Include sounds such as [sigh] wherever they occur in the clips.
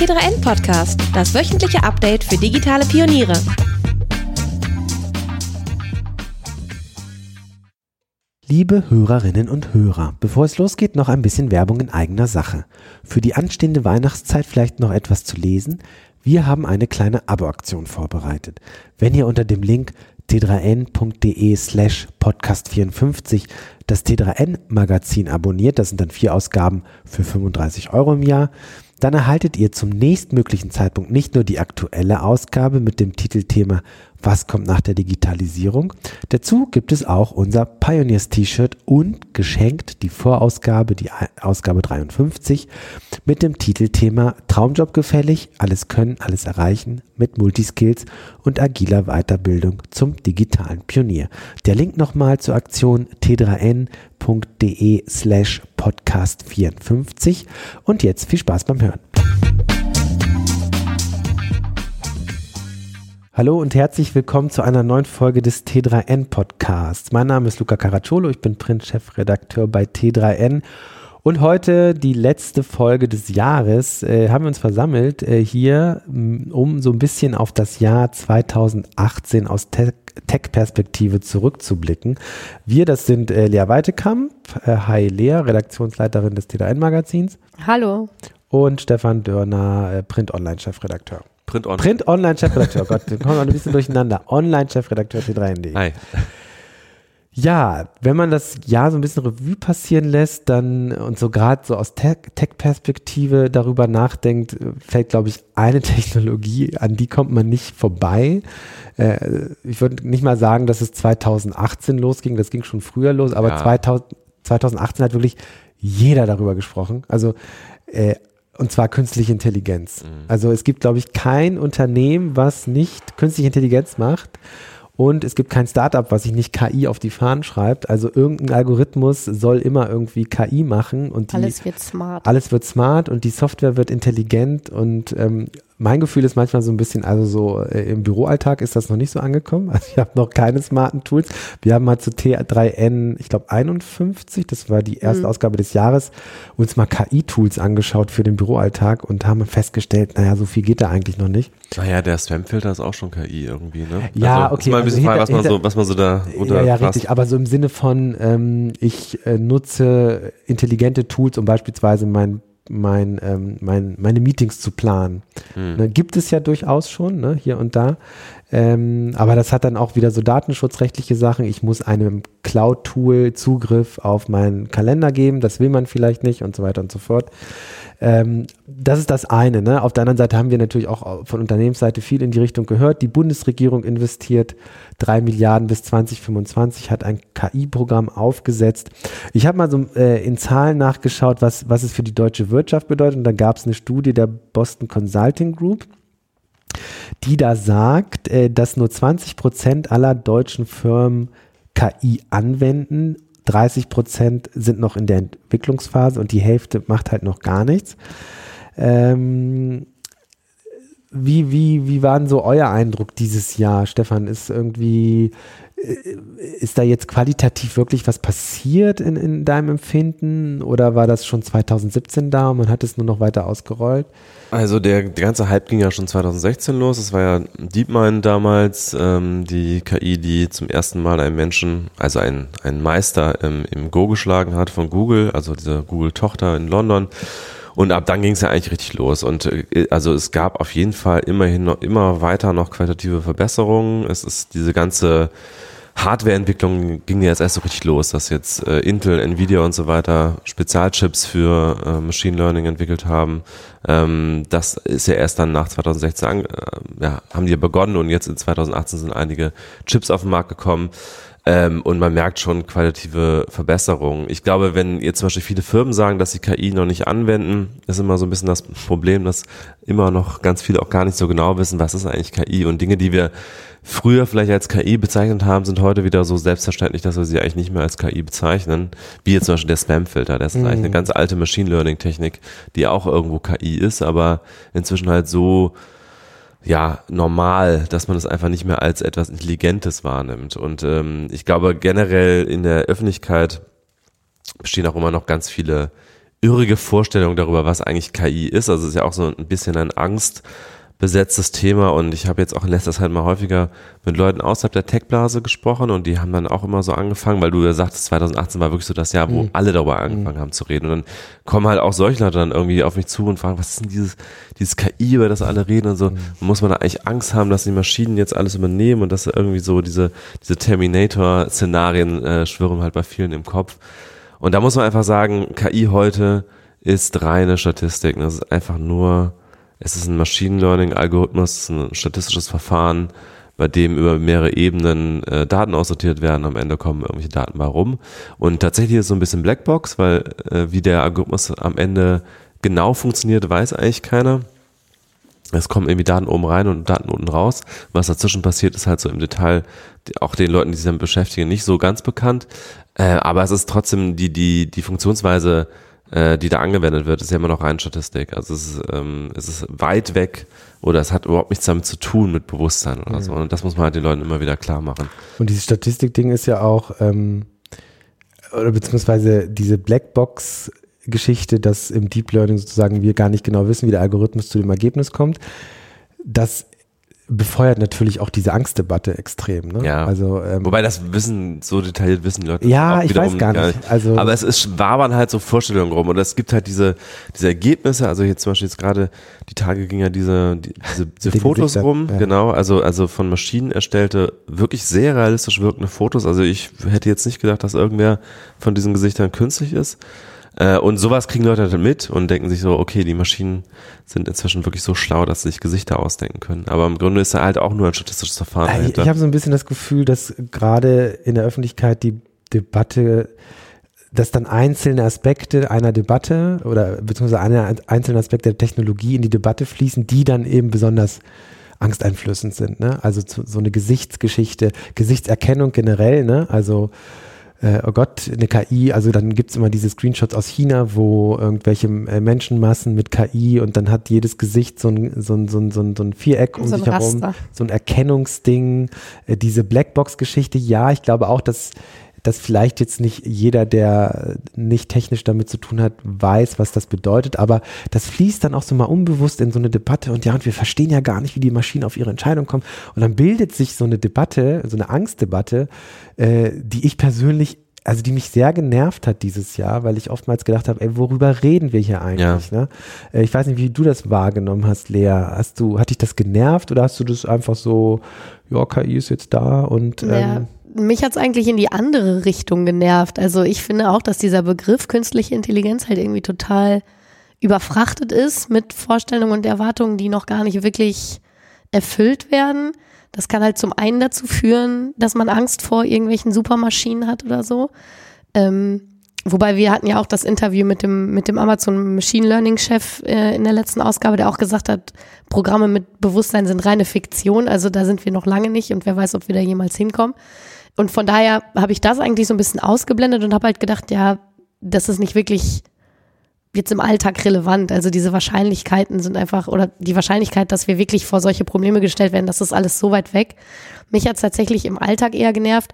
T3N Podcast, das wöchentliche Update für digitale Pioniere. Liebe Hörerinnen und Hörer, bevor es losgeht, noch ein bisschen Werbung in eigener Sache. Für die anstehende Weihnachtszeit vielleicht noch etwas zu lesen. Wir haben eine kleine Abo-Aktion vorbereitet. Wenn ihr unter dem Link t3n.de slash podcast54 das T3N Magazin abonniert, das sind dann vier Ausgaben für 35 Euro im Jahr, dann erhaltet ihr zum nächstmöglichen Zeitpunkt nicht nur die aktuelle Ausgabe mit dem Titelthema Was kommt nach der Digitalisierung? Dazu gibt es auch unser Pioneers T-Shirt und geschenkt die Vorausgabe, die Ausgabe 53 mit dem Titelthema Traumjob gefällig, alles können, alles erreichen mit Multiskills und agiler Weiterbildung zum digitalen Pionier. Der Link nochmal zur Aktion t3n.de slash podcast 54 und jetzt viel Spaß beim Hören. Hallo und herzlich willkommen zu einer neuen Folge des T3N Podcasts. Mein Name ist Luca Caracciolo, ich bin Print-Chefredakteur bei T3N und heute die letzte Folge des Jahres äh, haben wir uns versammelt äh, hier, um so ein bisschen auf das Jahr 2018 aus Tech-Perspektive zurückzublicken. Wir, das sind äh, Lea Weitekamp, äh, hi Lea, Redaktionsleiterin des T3N-Magazins. Hallo. Und Stefan Dörner, äh, Print-Online-Chefredakteur. Print Online. Print Online Chefredakteur. Gott, wir kommen ein bisschen durcheinander. Online Chefredakteur T3ND. Hi. Ja, wenn man das Jahr so ein bisschen Revue passieren lässt, dann und so gerade so aus Tech-Perspektive Tech darüber nachdenkt, fällt, glaube ich, eine [laughs] Technologie, an die kommt man nicht vorbei. Äh, ich würde nicht mal sagen, dass es 2018 losging, das ging schon früher los, aber ja. 2000, 2018 hat wirklich jeder darüber gesprochen. Also äh, und zwar künstliche Intelligenz. Mhm. Also es gibt, glaube ich, kein Unternehmen, was nicht künstliche Intelligenz macht. Und es gibt kein Startup, was sich nicht KI auf die Fahnen schreibt. Also irgendein Algorithmus soll immer irgendwie KI machen. Und die, alles wird smart. Alles wird smart und die Software wird intelligent und ähm, mein Gefühl ist manchmal so ein bisschen, also so äh, im Büroalltag ist das noch nicht so angekommen. [laughs] Also ich habe noch keine smarten Tools. Wir haben mal zu T3N, ich glaube 51, das war die erste mhm. Ausgabe des Jahres, uns mal KI-Tools angeschaut für den Büroalltag und haben festgestellt, naja, so viel geht da eigentlich noch nicht. Naja, der Spam-Filter ist auch schon KI irgendwie, ne? Ja, also, okay. Ist mal ein bisschen also hinter, was, man so, was man so da runter Ja, ja, richtig. Aber so im Sinne von, ähm, ich äh, nutze intelligente Tools, um beispielsweise mein mein, ähm, mein, meine Meetings zu planen. Mhm. Ne, gibt es ja durchaus schon, ne, hier und da. Ähm, aber das hat dann auch wieder so datenschutzrechtliche Sachen. Ich muss einem Cloud-Tool Zugriff auf meinen Kalender geben. Das will man vielleicht nicht und so weiter und so fort. Ähm, das ist das eine. Ne? Auf der anderen Seite haben wir natürlich auch von Unternehmensseite viel in die Richtung gehört. Die Bundesregierung investiert drei Milliarden bis 2025, hat ein KI-Programm aufgesetzt. Ich habe mal so äh, in Zahlen nachgeschaut, was, was es für die deutsche Wirtschaft bedeutet. Und da gab es eine Studie der Boston Consulting Group die da sagt, äh, dass nur 20 Prozent aller deutschen Firmen KI anwenden 30 Prozent sind noch in der Entwicklungsphase und die Hälfte macht halt noch gar nichts. Ähm, wie, wie, wie war denn so euer Eindruck dieses Jahr, Stefan? Ist irgendwie, ist da jetzt qualitativ wirklich was passiert in, in deinem Empfinden oder war das schon 2017 da und man hat es nur noch weiter ausgerollt? Also der, der ganze Hype ging ja schon 2016 los. Es war ja DeepMind damals, ähm, die KI, die zum ersten Mal einen Menschen, also einen, einen Meister ähm, im Go geschlagen hat von Google, also diese Google-Tochter in London. Und ab dann ging es ja eigentlich richtig los. Und äh, also es gab auf jeden Fall immerhin noch immer weiter noch qualitative Verbesserungen. Es ist diese ganze Hardwareentwicklung ging ja jetzt erst so richtig los, dass jetzt äh, Intel, Nvidia und so weiter Spezialchips für äh, Machine Learning entwickelt haben. Ähm, das ist ja erst dann nach 2016 an, äh, ja, haben die ja begonnen und jetzt in 2018 sind einige Chips auf den Markt gekommen. Ähm, und man merkt schon qualitative Verbesserungen. Ich glaube, wenn jetzt zum Beispiel viele Firmen sagen, dass sie KI noch nicht anwenden, ist immer so ein bisschen das Problem, dass immer noch ganz viele auch gar nicht so genau wissen, was ist eigentlich KI und Dinge, die wir früher vielleicht als KI bezeichnet haben, sind heute wieder so selbstverständlich, dass wir sie eigentlich nicht mehr als KI bezeichnen. Wie jetzt zum Beispiel der Spam-Filter. Das ist mhm. eigentlich eine ganz alte Machine Learning-Technik, die auch irgendwo KI ist, aber inzwischen halt so ja, normal, dass man es das einfach nicht mehr als etwas Intelligentes wahrnimmt. Und ähm, ich glaube, generell in der Öffentlichkeit bestehen auch immer noch ganz viele irrige Vorstellung darüber, was eigentlich KI ist. Also es ist ja auch so ein bisschen ein Angst besetztes Thema und ich habe jetzt auch in letzter Zeit mal häufiger mit Leuten außerhalb der Tech-Blase gesprochen und die haben dann auch immer so angefangen, weil du ja sagtest, 2018 war wirklich so das Jahr, wo mhm. alle darüber angefangen mhm. haben zu reden und dann kommen halt auch solche Leute dann irgendwie auf mich zu und fragen, was ist denn dieses, dieses KI, über das alle reden und so, mhm. muss man da eigentlich Angst haben, dass die Maschinen jetzt alles übernehmen und dass irgendwie so diese, diese Terminator-Szenarien äh, schwirren halt bei vielen im Kopf und da muss man einfach sagen, KI heute ist reine Statistik, das ist einfach nur es ist ein Machine Learning Algorithmus, ein statistisches Verfahren, bei dem über mehrere Ebenen äh, Daten aussortiert werden. Am Ende kommen irgendwelche Daten bei rum. Und tatsächlich ist es so ein bisschen Blackbox, weil äh, wie der Algorithmus am Ende genau funktioniert, weiß eigentlich keiner. Es kommen irgendwie Daten oben rein und Daten unten raus. Was dazwischen passiert, ist halt so im Detail auch den Leuten, die sich damit beschäftigen, nicht so ganz bekannt. Äh, aber es ist trotzdem die, die, die Funktionsweise äh, die da angewendet wird, ist ja immer noch rein Statistik. Also es ist, ähm, es ist weit weg oder es hat überhaupt nichts damit zu tun mit Bewusstsein oder mhm. so. Und das muss man halt den Leuten immer wieder klar machen. Und dieses Statistik-Ding ist ja auch, ähm, oder beziehungsweise diese Blackbox Geschichte, dass im Deep Learning sozusagen wir gar nicht genau wissen, wie der Algorithmus zu dem Ergebnis kommt. Das befeuert natürlich auch diese Angstdebatte extrem. Ne? Ja. Also, ähm, Wobei das Wissen, so detailliert wissen die Leute. Ja, ich weiß gar nicht. Also, aber es ist, wabern halt so Vorstellungen rum und es gibt halt diese, diese Ergebnisse, also jetzt zum Beispiel jetzt gerade, die Tage ging ja diese, die, diese, diese Fotos Gesichter, rum, ja. genau, also, also von Maschinen erstellte, wirklich sehr realistisch wirkende Fotos. Also ich hätte jetzt nicht gedacht, dass irgendwer von diesen Gesichtern künstlich ist. Äh, und sowas kriegen Leute halt mit und denken sich so, okay, die Maschinen sind inzwischen wirklich so schlau, dass sie sich Gesichter ausdenken können. Aber im Grunde ist da halt auch nur ein statistisches Verfahren. Ich, ich habe so ein bisschen das Gefühl, dass gerade in der Öffentlichkeit die Debatte dass dann einzelne Aspekte einer Debatte oder beziehungsweise eine, einzelne Aspekte der Technologie in die Debatte fließen, die dann eben besonders angsteinflößend sind. Ne? Also so eine Gesichtsgeschichte, Gesichtserkennung generell, ne? also äh, oh Gott, eine KI, also dann gibt's immer diese Screenshots aus China, wo irgendwelche äh, Menschenmassen mit KI und dann hat jedes Gesicht so ein, so ein, so ein, so ein, so ein Viereck um so sich herum, so ein Erkennungsding, äh, diese Blackbox-Geschichte, ja, ich glaube auch, dass dass vielleicht jetzt nicht jeder, der nicht technisch damit zu tun hat, weiß, was das bedeutet, aber das fließt dann auch so mal unbewusst in so eine Debatte und ja, und wir verstehen ja gar nicht, wie die Maschinen auf ihre Entscheidung kommen. Und dann bildet sich so eine Debatte, so eine Angstdebatte, äh, die ich persönlich also die mich sehr genervt hat dieses Jahr, weil ich oftmals gedacht habe, ey, worüber reden wir hier eigentlich? Ja. Ne? Äh, ich weiß nicht, wie du das wahrgenommen hast, Lea. Hast du, hat dich das genervt oder hast du das einfach so, ja, KI ist jetzt da und ähm, ja mich hat es eigentlich in die andere Richtung genervt. Also ich finde auch, dass dieser Begriff künstliche Intelligenz halt irgendwie total überfrachtet ist mit Vorstellungen und Erwartungen, die noch gar nicht wirklich erfüllt werden. Das kann halt zum einen dazu führen, dass man Angst vor irgendwelchen Supermaschinen hat oder so. Ähm, wobei wir hatten ja auch das Interview mit dem, mit dem Amazon Machine Learning Chef äh, in der letzten Ausgabe, der auch gesagt hat, Programme mit Bewusstsein sind reine Fiktion. Also da sind wir noch lange nicht und wer weiß, ob wir da jemals hinkommen. Und von daher habe ich das eigentlich so ein bisschen ausgeblendet und habe halt gedacht, ja, das ist nicht wirklich jetzt im Alltag relevant. Also diese Wahrscheinlichkeiten sind einfach, oder die Wahrscheinlichkeit, dass wir wirklich vor solche Probleme gestellt werden, das ist alles so weit weg. Mich hat es tatsächlich im Alltag eher genervt,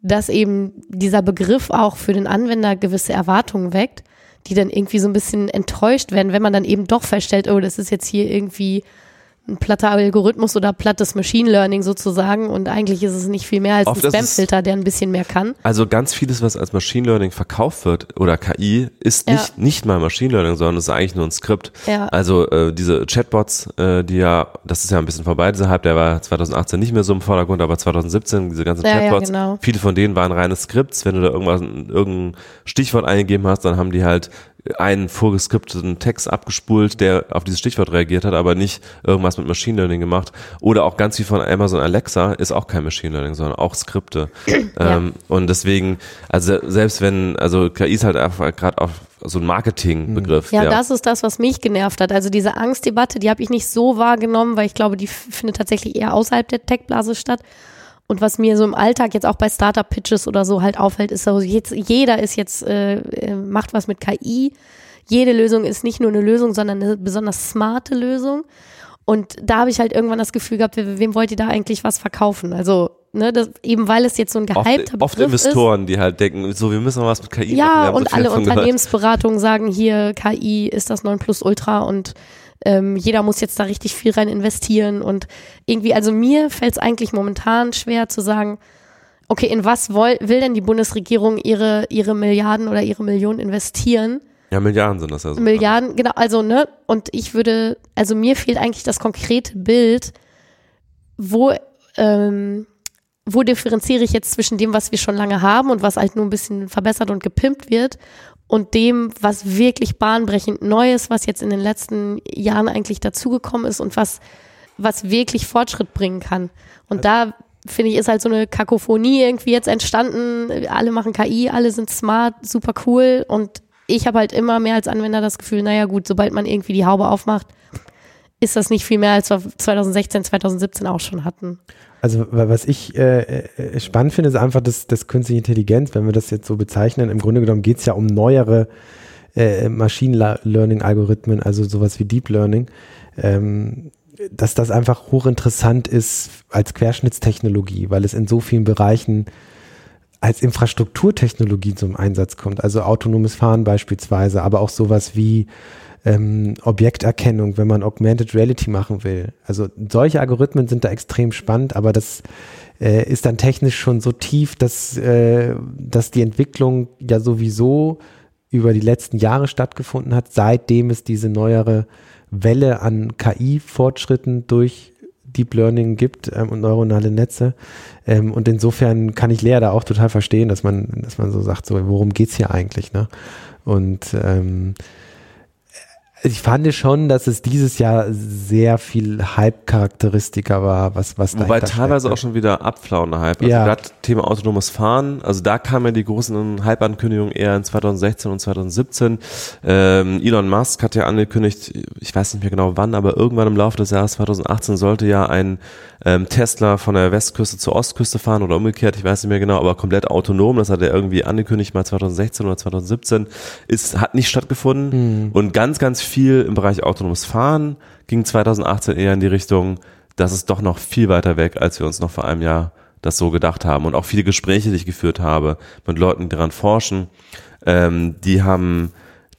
dass eben dieser Begriff auch für den Anwender gewisse Erwartungen weckt, die dann irgendwie so ein bisschen enttäuscht werden, wenn man dann eben doch feststellt, oh, das ist jetzt hier irgendwie ein platter Algorithmus oder plattes Machine Learning sozusagen und eigentlich ist es nicht viel mehr als Oft ein Spamfilter, der ein bisschen mehr kann. Also ganz vieles, was als Machine Learning verkauft wird oder KI, ist ja. nicht, nicht mal Machine Learning, sondern es ist eigentlich nur ein Skript. Ja. Also äh, diese Chatbots, äh, die ja, das ist ja ein bisschen vorbei, dieser Hype, der war 2018 nicht mehr so im Vordergrund, aber 2017, diese ganzen ja, Chatbots, genau. viele von denen waren reine Skripts, wenn du da irgendwas, irgendein Stichwort eingegeben hast, dann haben die halt einen vorgeskripteten Text abgespult, der auf dieses Stichwort reagiert hat, aber nicht irgendwas mit Machine Learning gemacht. Oder auch ganz viel von Amazon Alexa ist auch kein Machine Learning, sondern auch Skripte. [clears throat] Ja. Ähm, und deswegen, also selbst wenn, also KI ist halt einfach gerade auf so ein Marketingbegriff. Ja, das ist das, was mich genervt hat. Also diese Angstdebatte, die habe ich nicht so wahrgenommen, weil ich glaube, die findet tatsächlich eher außerhalb der Tech-Blase statt. Und was mir so im Alltag jetzt auch bei Startup-Pitches oder so halt auffällt, ist so, jetzt, jeder ist jetzt, äh, äh macht was mit KI. Jede Lösung ist nicht nur eine Lösung, sondern eine besonders smarte Lösung. Und da habe ich halt irgendwann das Gefühl gehabt, wem wollt ihr da eigentlich was verkaufen? Also ne, das, eben weil es jetzt so ein gehypter oft, oft Investoren, die halt denken, so wir müssen noch was mit KI ist. Ja, machen. Haben und so alle. Unternehmensberatungen sagen hier, KI ist das 9 Plus Ultra und ähm, jeder muss jetzt da richtig viel rein investieren und irgendwie, also mir fällt es eigentlich momentan schwer zu sagen, okay, in was woll, will denn die Bundesregierung ihre, ihre Milliarden oder ihre Millionen investieren? Ja, Milliarden sind das ja so. Milliarden, genau, also, ne, und ich würde, also mir fehlt eigentlich das konkrete Bild, wo, ähm, wo differenziere ich jetzt zwischen dem, was wir schon lange haben und was halt nur ein bisschen verbessert und gepimpt wird und dem, was wirklich bahnbrechend Neues, was jetzt in den letzten Jahren eigentlich dazugekommen ist und was, was wirklich Fortschritt bringen kann. Und da finde ich, ist halt so eine Kakophonie irgendwie jetzt entstanden. Alle machen KI, alle sind smart, super cool und ich habe halt immer mehr als Anwender das Gefühl, naja gut, sobald man irgendwie die Haube aufmacht, ist das nicht viel mehr, als wir 2016, 2017 auch schon hatten. Also wa- was ich äh, äh, spannend finde, ist einfach, dass, dass künstliche Intelligenz, wenn wir das jetzt so bezeichnen, im Grunde genommen geht es ja um neuere äh, Machine La- Learning Algorithmen, also sowas wie Deep Learning, ähm, dass das einfach hochinteressant ist als Querschnittstechnologie, weil es in so vielen Bereichen als Infrastrukturtechnologie zum Einsatz kommt, also autonomes Fahren beispielsweise, aber auch sowas wie ähm, Objekterkennung, wenn man Augmented Reality machen will. Also solche Algorithmen sind da extrem spannend, aber das äh, ist dann technisch schon so tief, dass, äh, dass die Entwicklung ja sowieso über die letzten Jahre stattgefunden hat, seitdem es diese neuere Welle an KI-Fortschritten durch Deep Learning gibt ähm, und neuronale Netze. Ähm, und insofern kann ich Lea da auch total verstehen, dass man, dass man so sagt, so, worum geht's hier eigentlich? Ne? Und ähm, ich fand schon, dass es dieses Jahr sehr viel Hype-Charakteristika war, was, was Wobei teilweise steckte. auch schon wieder abflauende Hype. Also Ja. gerade Thema autonomes Fahren, also da kamen ja die großen Hype-Ankündigungen eher in 2016 und 2017. Ähm, Elon Musk hat ja angekündigt, ich weiß nicht mehr genau wann, aber irgendwann im Laufe des Jahres 2018 sollte ja ein ähm, Tesla von der Westküste zur Ostküste fahren oder umgekehrt, ich weiß nicht mehr genau, aber komplett autonom. Das hat er irgendwie angekündigt mal 2016 oder 2017. Ist, hat nicht stattgefunden und ganz, ganz viel im Bereich autonomes Fahren ging 2018 eher in die Richtung, das ist doch noch viel weiter weg, als wir uns noch vor einem Jahr das so gedacht haben. Und auch viele Gespräche, die ich geführt habe mit Leuten, die daran forschen, ähm, die haben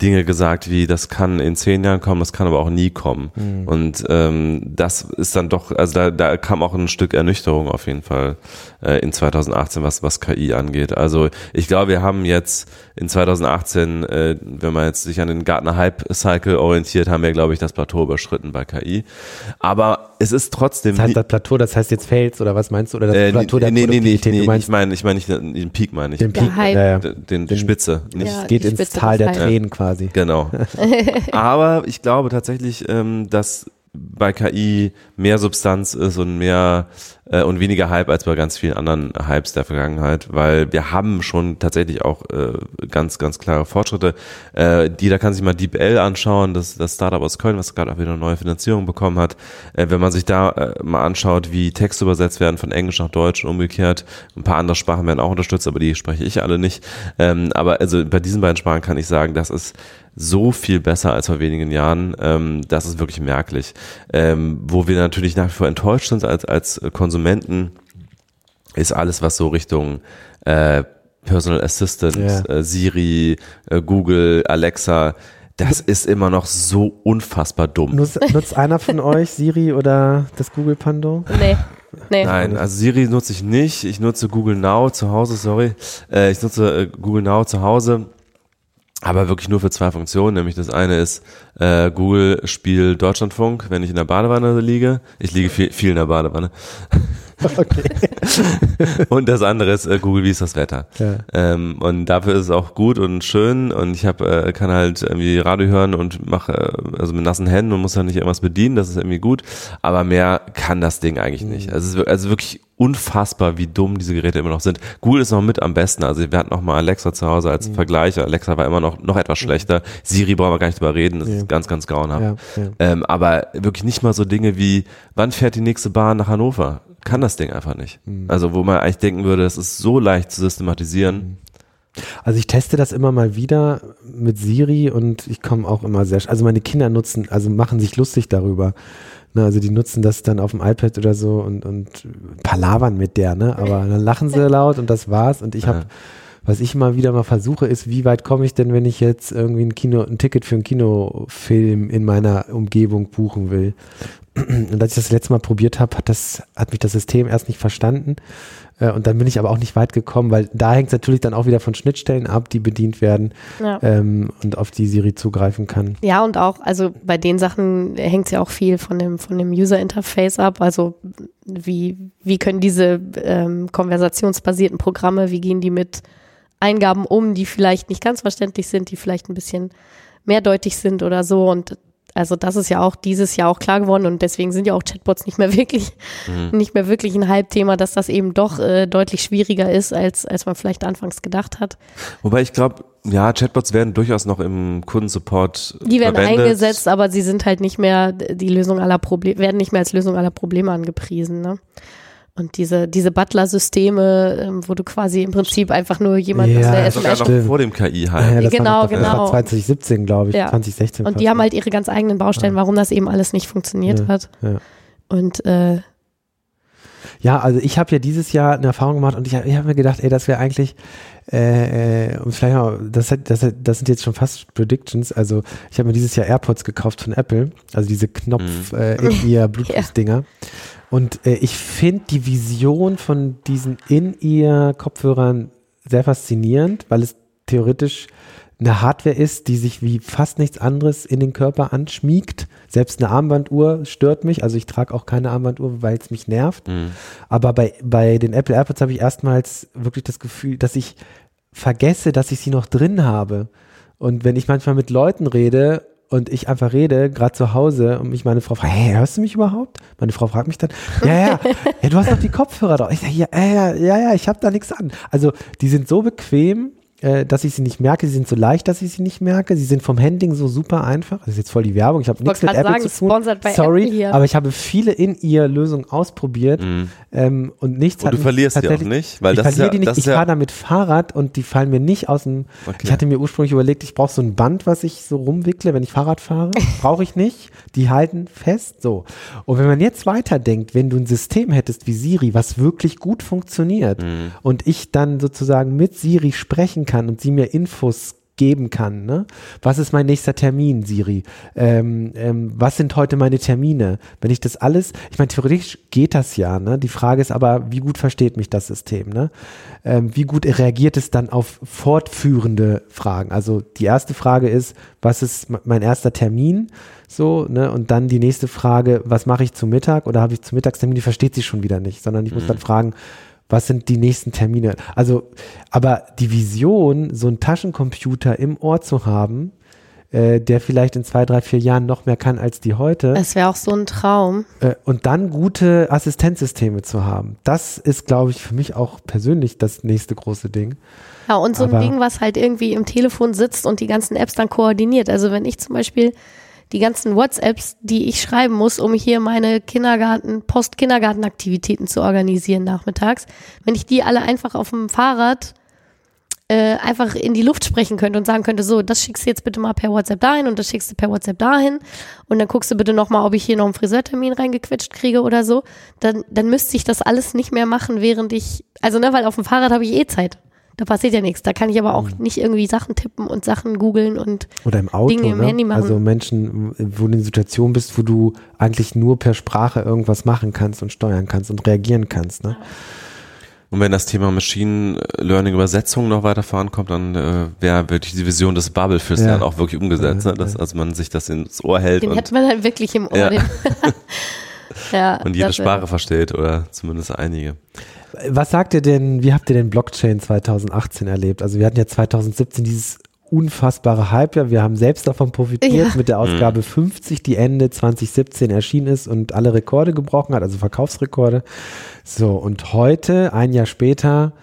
Dinge gesagt wie, das kann in zehn Jahren kommen, das kann aber auch nie kommen. Und ähm, das ist dann doch, also da, da kam auch ein Stück Ernüchterung auf jeden Fall äh, in 2018, was, was KI angeht. Also ich glaube, wir haben jetzt in 2018, äh, wenn man jetzt sich an den Gartner Hype Cycle orientiert, haben wir, glaube ich, das Plateau überschritten bei KI. Aber es ist trotzdem. Das heißt das Plateau, das heißt jetzt Fails oder was meinst du? Oder das äh, Plateau der nee, nee, nee, nee, du meinst ich meine, ich meine nicht den Peak, meine ich. den Peak, Hype. ja, ja. Den, den, Spitze. Nicht, Ja. Es geht ins Spitze Tal der. Tränen quasi. Genau. [laughs] Aber ich glaube tatsächlich, ähm, dass bei KI mehr Substanz ist und mehr äh, und weniger Hype als bei ganz vielen anderen Hypes der Vergangenheit, weil wir haben schon tatsächlich auch äh, ganz, ganz klare Fortschritte. Äh, jeder kann sich mal DeepL anschauen, das, das Startup aus Köln, was gerade auch wieder eine neue Finanzierung bekommen hat. Äh, wenn man sich da äh, mal anschaut, wie Texte übersetzt werden von Englisch nach Deutsch und umgekehrt, ein paar andere Sprachen werden auch unterstützt, aber die spreche ich alle nicht. Ähm, aber also bei diesen beiden Sprachen kann ich sagen, das ist so viel besser als vor wenigen Jahren. Ähm, das ist wirklich merklich. Ähm, wo wir natürlich nach wie vor enttäuscht sind als, als Konsumenten, ist alles, was so Richtung äh, Personal Assistant, Ja. äh, Siri, äh, Google, Alexa, das ist immer noch so unfassbar dumm. Nutzt, nutzt einer von [laughs] euch Siri oder das Google Pando? Nee. Nee. Nein, also Siri nutze ich nicht. Ich nutze Google Now zu Hause, sorry. Äh, ich nutze äh, Google Now zu Hause, aber wirklich nur für zwei Funktionen. Nämlich das eine ist äh, Google Spiel Deutschlandfunk, wenn ich in der Badewanne liege. Ich liege viel, viel in der Badewanne. [laughs] Okay. Und das andere ist äh, Google, wie ist das Wetter? Ja. Ähm, und dafür ist es auch gut und schön und ich hab, äh, kann halt irgendwie Radio hören und mache äh, also mit nassen Händen und muss dann nicht irgendwas bedienen, das ist irgendwie gut, aber mehr kann das Ding eigentlich nicht. Also, es ist, also wirklich unfassbar, wie dumm diese Geräte immer noch sind. Google ist noch mit am besten, also wir hatten noch mal Alexa zu Hause als Vergleich, Alexa war immer noch, noch etwas schlechter, Siri brauchen wir gar nicht drüber reden, das Ja. ist ganz, ganz grauenhaft. Ja, ja. Ähm, aber wirklich nicht mal so Dinge wie, wann fährt die nächste Bahn nach Hannover? Kann das Ding einfach nicht. Mhm. Also wo man eigentlich denken würde, das ist so leicht zu systematisieren. Also ich teste das immer mal wieder mit Siri und ich komme auch immer sehr, also meine Kinder nutzen, also machen sich lustig darüber. Ne, also die nutzen das dann auf dem iPad oder so und, und palavern mit der, ne? Aber dann lachen sie laut und das war's. Und ich habe, Ja. was ich mal wieder mal versuche, ist, wie weit komme ich denn, wenn ich jetzt irgendwie ein Kino, ein Ticket für einen Kinofilm in meiner Umgebung buchen will? Und als ich das letzte Mal probiert habe, hat das, hat mich das System erst nicht verstanden. Äh, Und dann bin ich aber auch nicht weit gekommen, weil da hängt es natürlich dann auch wieder von Schnittstellen ab, die bedient werden Ja. ähm, und auf die Siri zugreifen kann. Ja, und auch, also bei den Sachen hängt es ja auch viel von dem, von dem User-Interface ab. Also wie, wie können diese ähm, konversationsbasierten Programme, wie gehen die mit Eingaben um, die vielleicht nicht ganz verständlich sind, die vielleicht ein bisschen mehrdeutig sind oder so. Und also das ist ja auch dieses Jahr auch klar geworden und deswegen sind ja auch Chatbots nicht mehr [laughs] wirklich, nicht mehr wirklich ein Halbthema, dass das eben doch äh, deutlich schwieriger ist, als, als man vielleicht anfangs gedacht hat. Wobei ich glaube, ja, Chatbots werden durchaus noch im Kundensupport Die werden verwendet. eingesetzt, aber sie sind halt nicht mehr die Lösung aller Probleme, werden nicht mehr als Lösung aller Probleme angepriesen. Ne? Und diese, diese Butler-Systeme, ähm, wo du quasi im Prinzip einfach nur jemanden Ja, aus der Sogar SMS noch Stimmt. vor dem KI Ja, halt. das Genau, war, das genau. war 2017, glaube ich, Ja. 2016. und fast. die haben halt ihre ganz eigenen Baustellen, warum das eben alles nicht funktioniert Ja, hat. ja. Und äh, Ja, also ich habe ja dieses Jahr eine Erfahrung gemacht und ich, ich habe mir gedacht, ey, das wäre eigentlich, äh, äh, und vielleicht mal, das, das, das sind jetzt schon fast Predictions. Also ich habe mir dieses Jahr AirPods gekauft von Apple, also diese Knopf äh, in ihr [laughs] Bluetooth-Dinger. Und äh, ich finde die Vision von diesen in ihr Kopfhörern sehr faszinierend, weil es theoretisch eine Hardware ist, die sich wie fast nichts anderes in den Körper anschmiegt. Selbst eine Armbanduhr stört mich. Also ich trage auch keine Armbanduhr, weil es mich nervt. Mhm. Aber bei, bei den Apple AirPods habe ich erstmals wirklich das Gefühl, dass ich vergesse, dass ich sie noch drin habe. Und wenn ich manchmal mit Leuten rede und ich einfach rede, gerade zu Hause, und mich meine Frau fragt, hey, hörst du mich überhaupt? Meine Frau fragt mich dann, ja, ja, ja du hast doch die Kopfhörer doch. Ich sage, ja, ja, ja, ja, ich habe da nichts an. Also die sind so bequem, äh, dass ich sie nicht merke. Sie sind so leicht, dass ich sie nicht merke. Sie sind vom Handling so super einfach. Das ist jetzt voll die Werbung. Ich habe nichts mit Apple sagen, zu tun. Sorry, Apple hier. aber ich habe viele in ihr Lösungen ausprobiert Mhm. ähm, und nichts Und hat du verlierst die auch tatsächlich- nicht, weil ich das ist verliere ja- die nicht. das Ich ja- fahre damit Fahrrad und die fallen mir nicht aus dem. Okay. Ich hatte mir ursprünglich überlegt, ich brauche so ein Band, was ich so rumwickle, wenn ich Fahrrad fahre. [laughs] Brauche ich nicht. Die halten fest. So. Und wenn man jetzt weiterdenkt, wenn du ein System hättest wie Siri, was wirklich gut funktioniert Mhm. und ich dann sozusagen mit Siri sprechen kann und sie mir Infos geben kann. Ne? Was ist mein nächster Termin, Siri? Ähm, ähm, was sind heute meine Termine? Wenn ich das alles, ich meine, theoretisch geht das ja. Ne? Die Frage ist aber, wie gut versteht mich das System? Ne? Ähm, wie gut reagiert es dann auf fortführende Fragen? Also die erste Frage ist, was ist mein erster Termin? So, ne? Und dann die nächste Frage, was mache ich zu Mittag oder habe ich zu Mittagstermin? Die versteht sie schon wieder nicht, sondern ich muss dann fragen, was sind die nächsten Termine? Also, aber die Vision, so einen Taschencomputer im Ohr zu haben, äh, der vielleicht in zwei, drei, vier Jahren noch mehr kann als die heute, es wäre auch so ein Traum. äh, und dann gute Assistenzsysteme zu haben, das ist, glaube ich, für mich auch persönlich das nächste große Ding. Ja, und so ein Aber- Ding, was halt irgendwie im Telefon sitzt und die ganzen Apps dann koordiniert. Also wenn ich zum Beispiel die ganzen WhatsApps, die ich schreiben muss, um hier meine Kindergarten, Post-Kindergartenaktivitäten zu organisieren nachmittags, wenn ich die alle einfach auf dem Fahrrad äh, einfach in die Luft sprechen könnte und sagen könnte, so, das schickst du jetzt bitte mal per WhatsApp dahin und das schickst du per WhatsApp dahin und dann guckst du bitte nochmal, ob ich hier noch einen Friseurtermin reingequetscht kriege oder so, dann, dann müsste ich das alles nicht mehr machen, während ich, also ne, weil auf dem Fahrrad habe ich eh Zeit. Da passiert ja nichts. Da kann ich aber auch nicht irgendwie Sachen tippen und Sachen googeln und Oder im Auto, Dinge im ne? Handy machen. also Menschen, wo du in einer Situation bist, wo du eigentlich nur per Sprache irgendwas machen kannst und steuern kannst und reagieren kannst. Ne? Und wenn das Thema Machine Learning Übersetzung noch weiter vorankommt, dann äh, wäre wirklich die Vision des Babelfischs Ja. dann auch wirklich umgesetzt, Ja, ne? dass also man sich das ins Ohr hält den und, hätte man dann wirklich im Ohr. Ja. [laughs] Ja, und jede Sprache versteht oder zumindest einige. Was sagt ihr denn, wie habt ihr denn Blockchain 2018 erlebt? Also wir hatten ja 2017 dieses unfassbare Hype, ja, wir haben selbst davon profitiert Ja. mit der Ausgabe 50, die Ende 2017 erschienen ist und alle Rekorde gebrochen hat, also Verkaufsrekorde. So, und heute, ein Jahr später,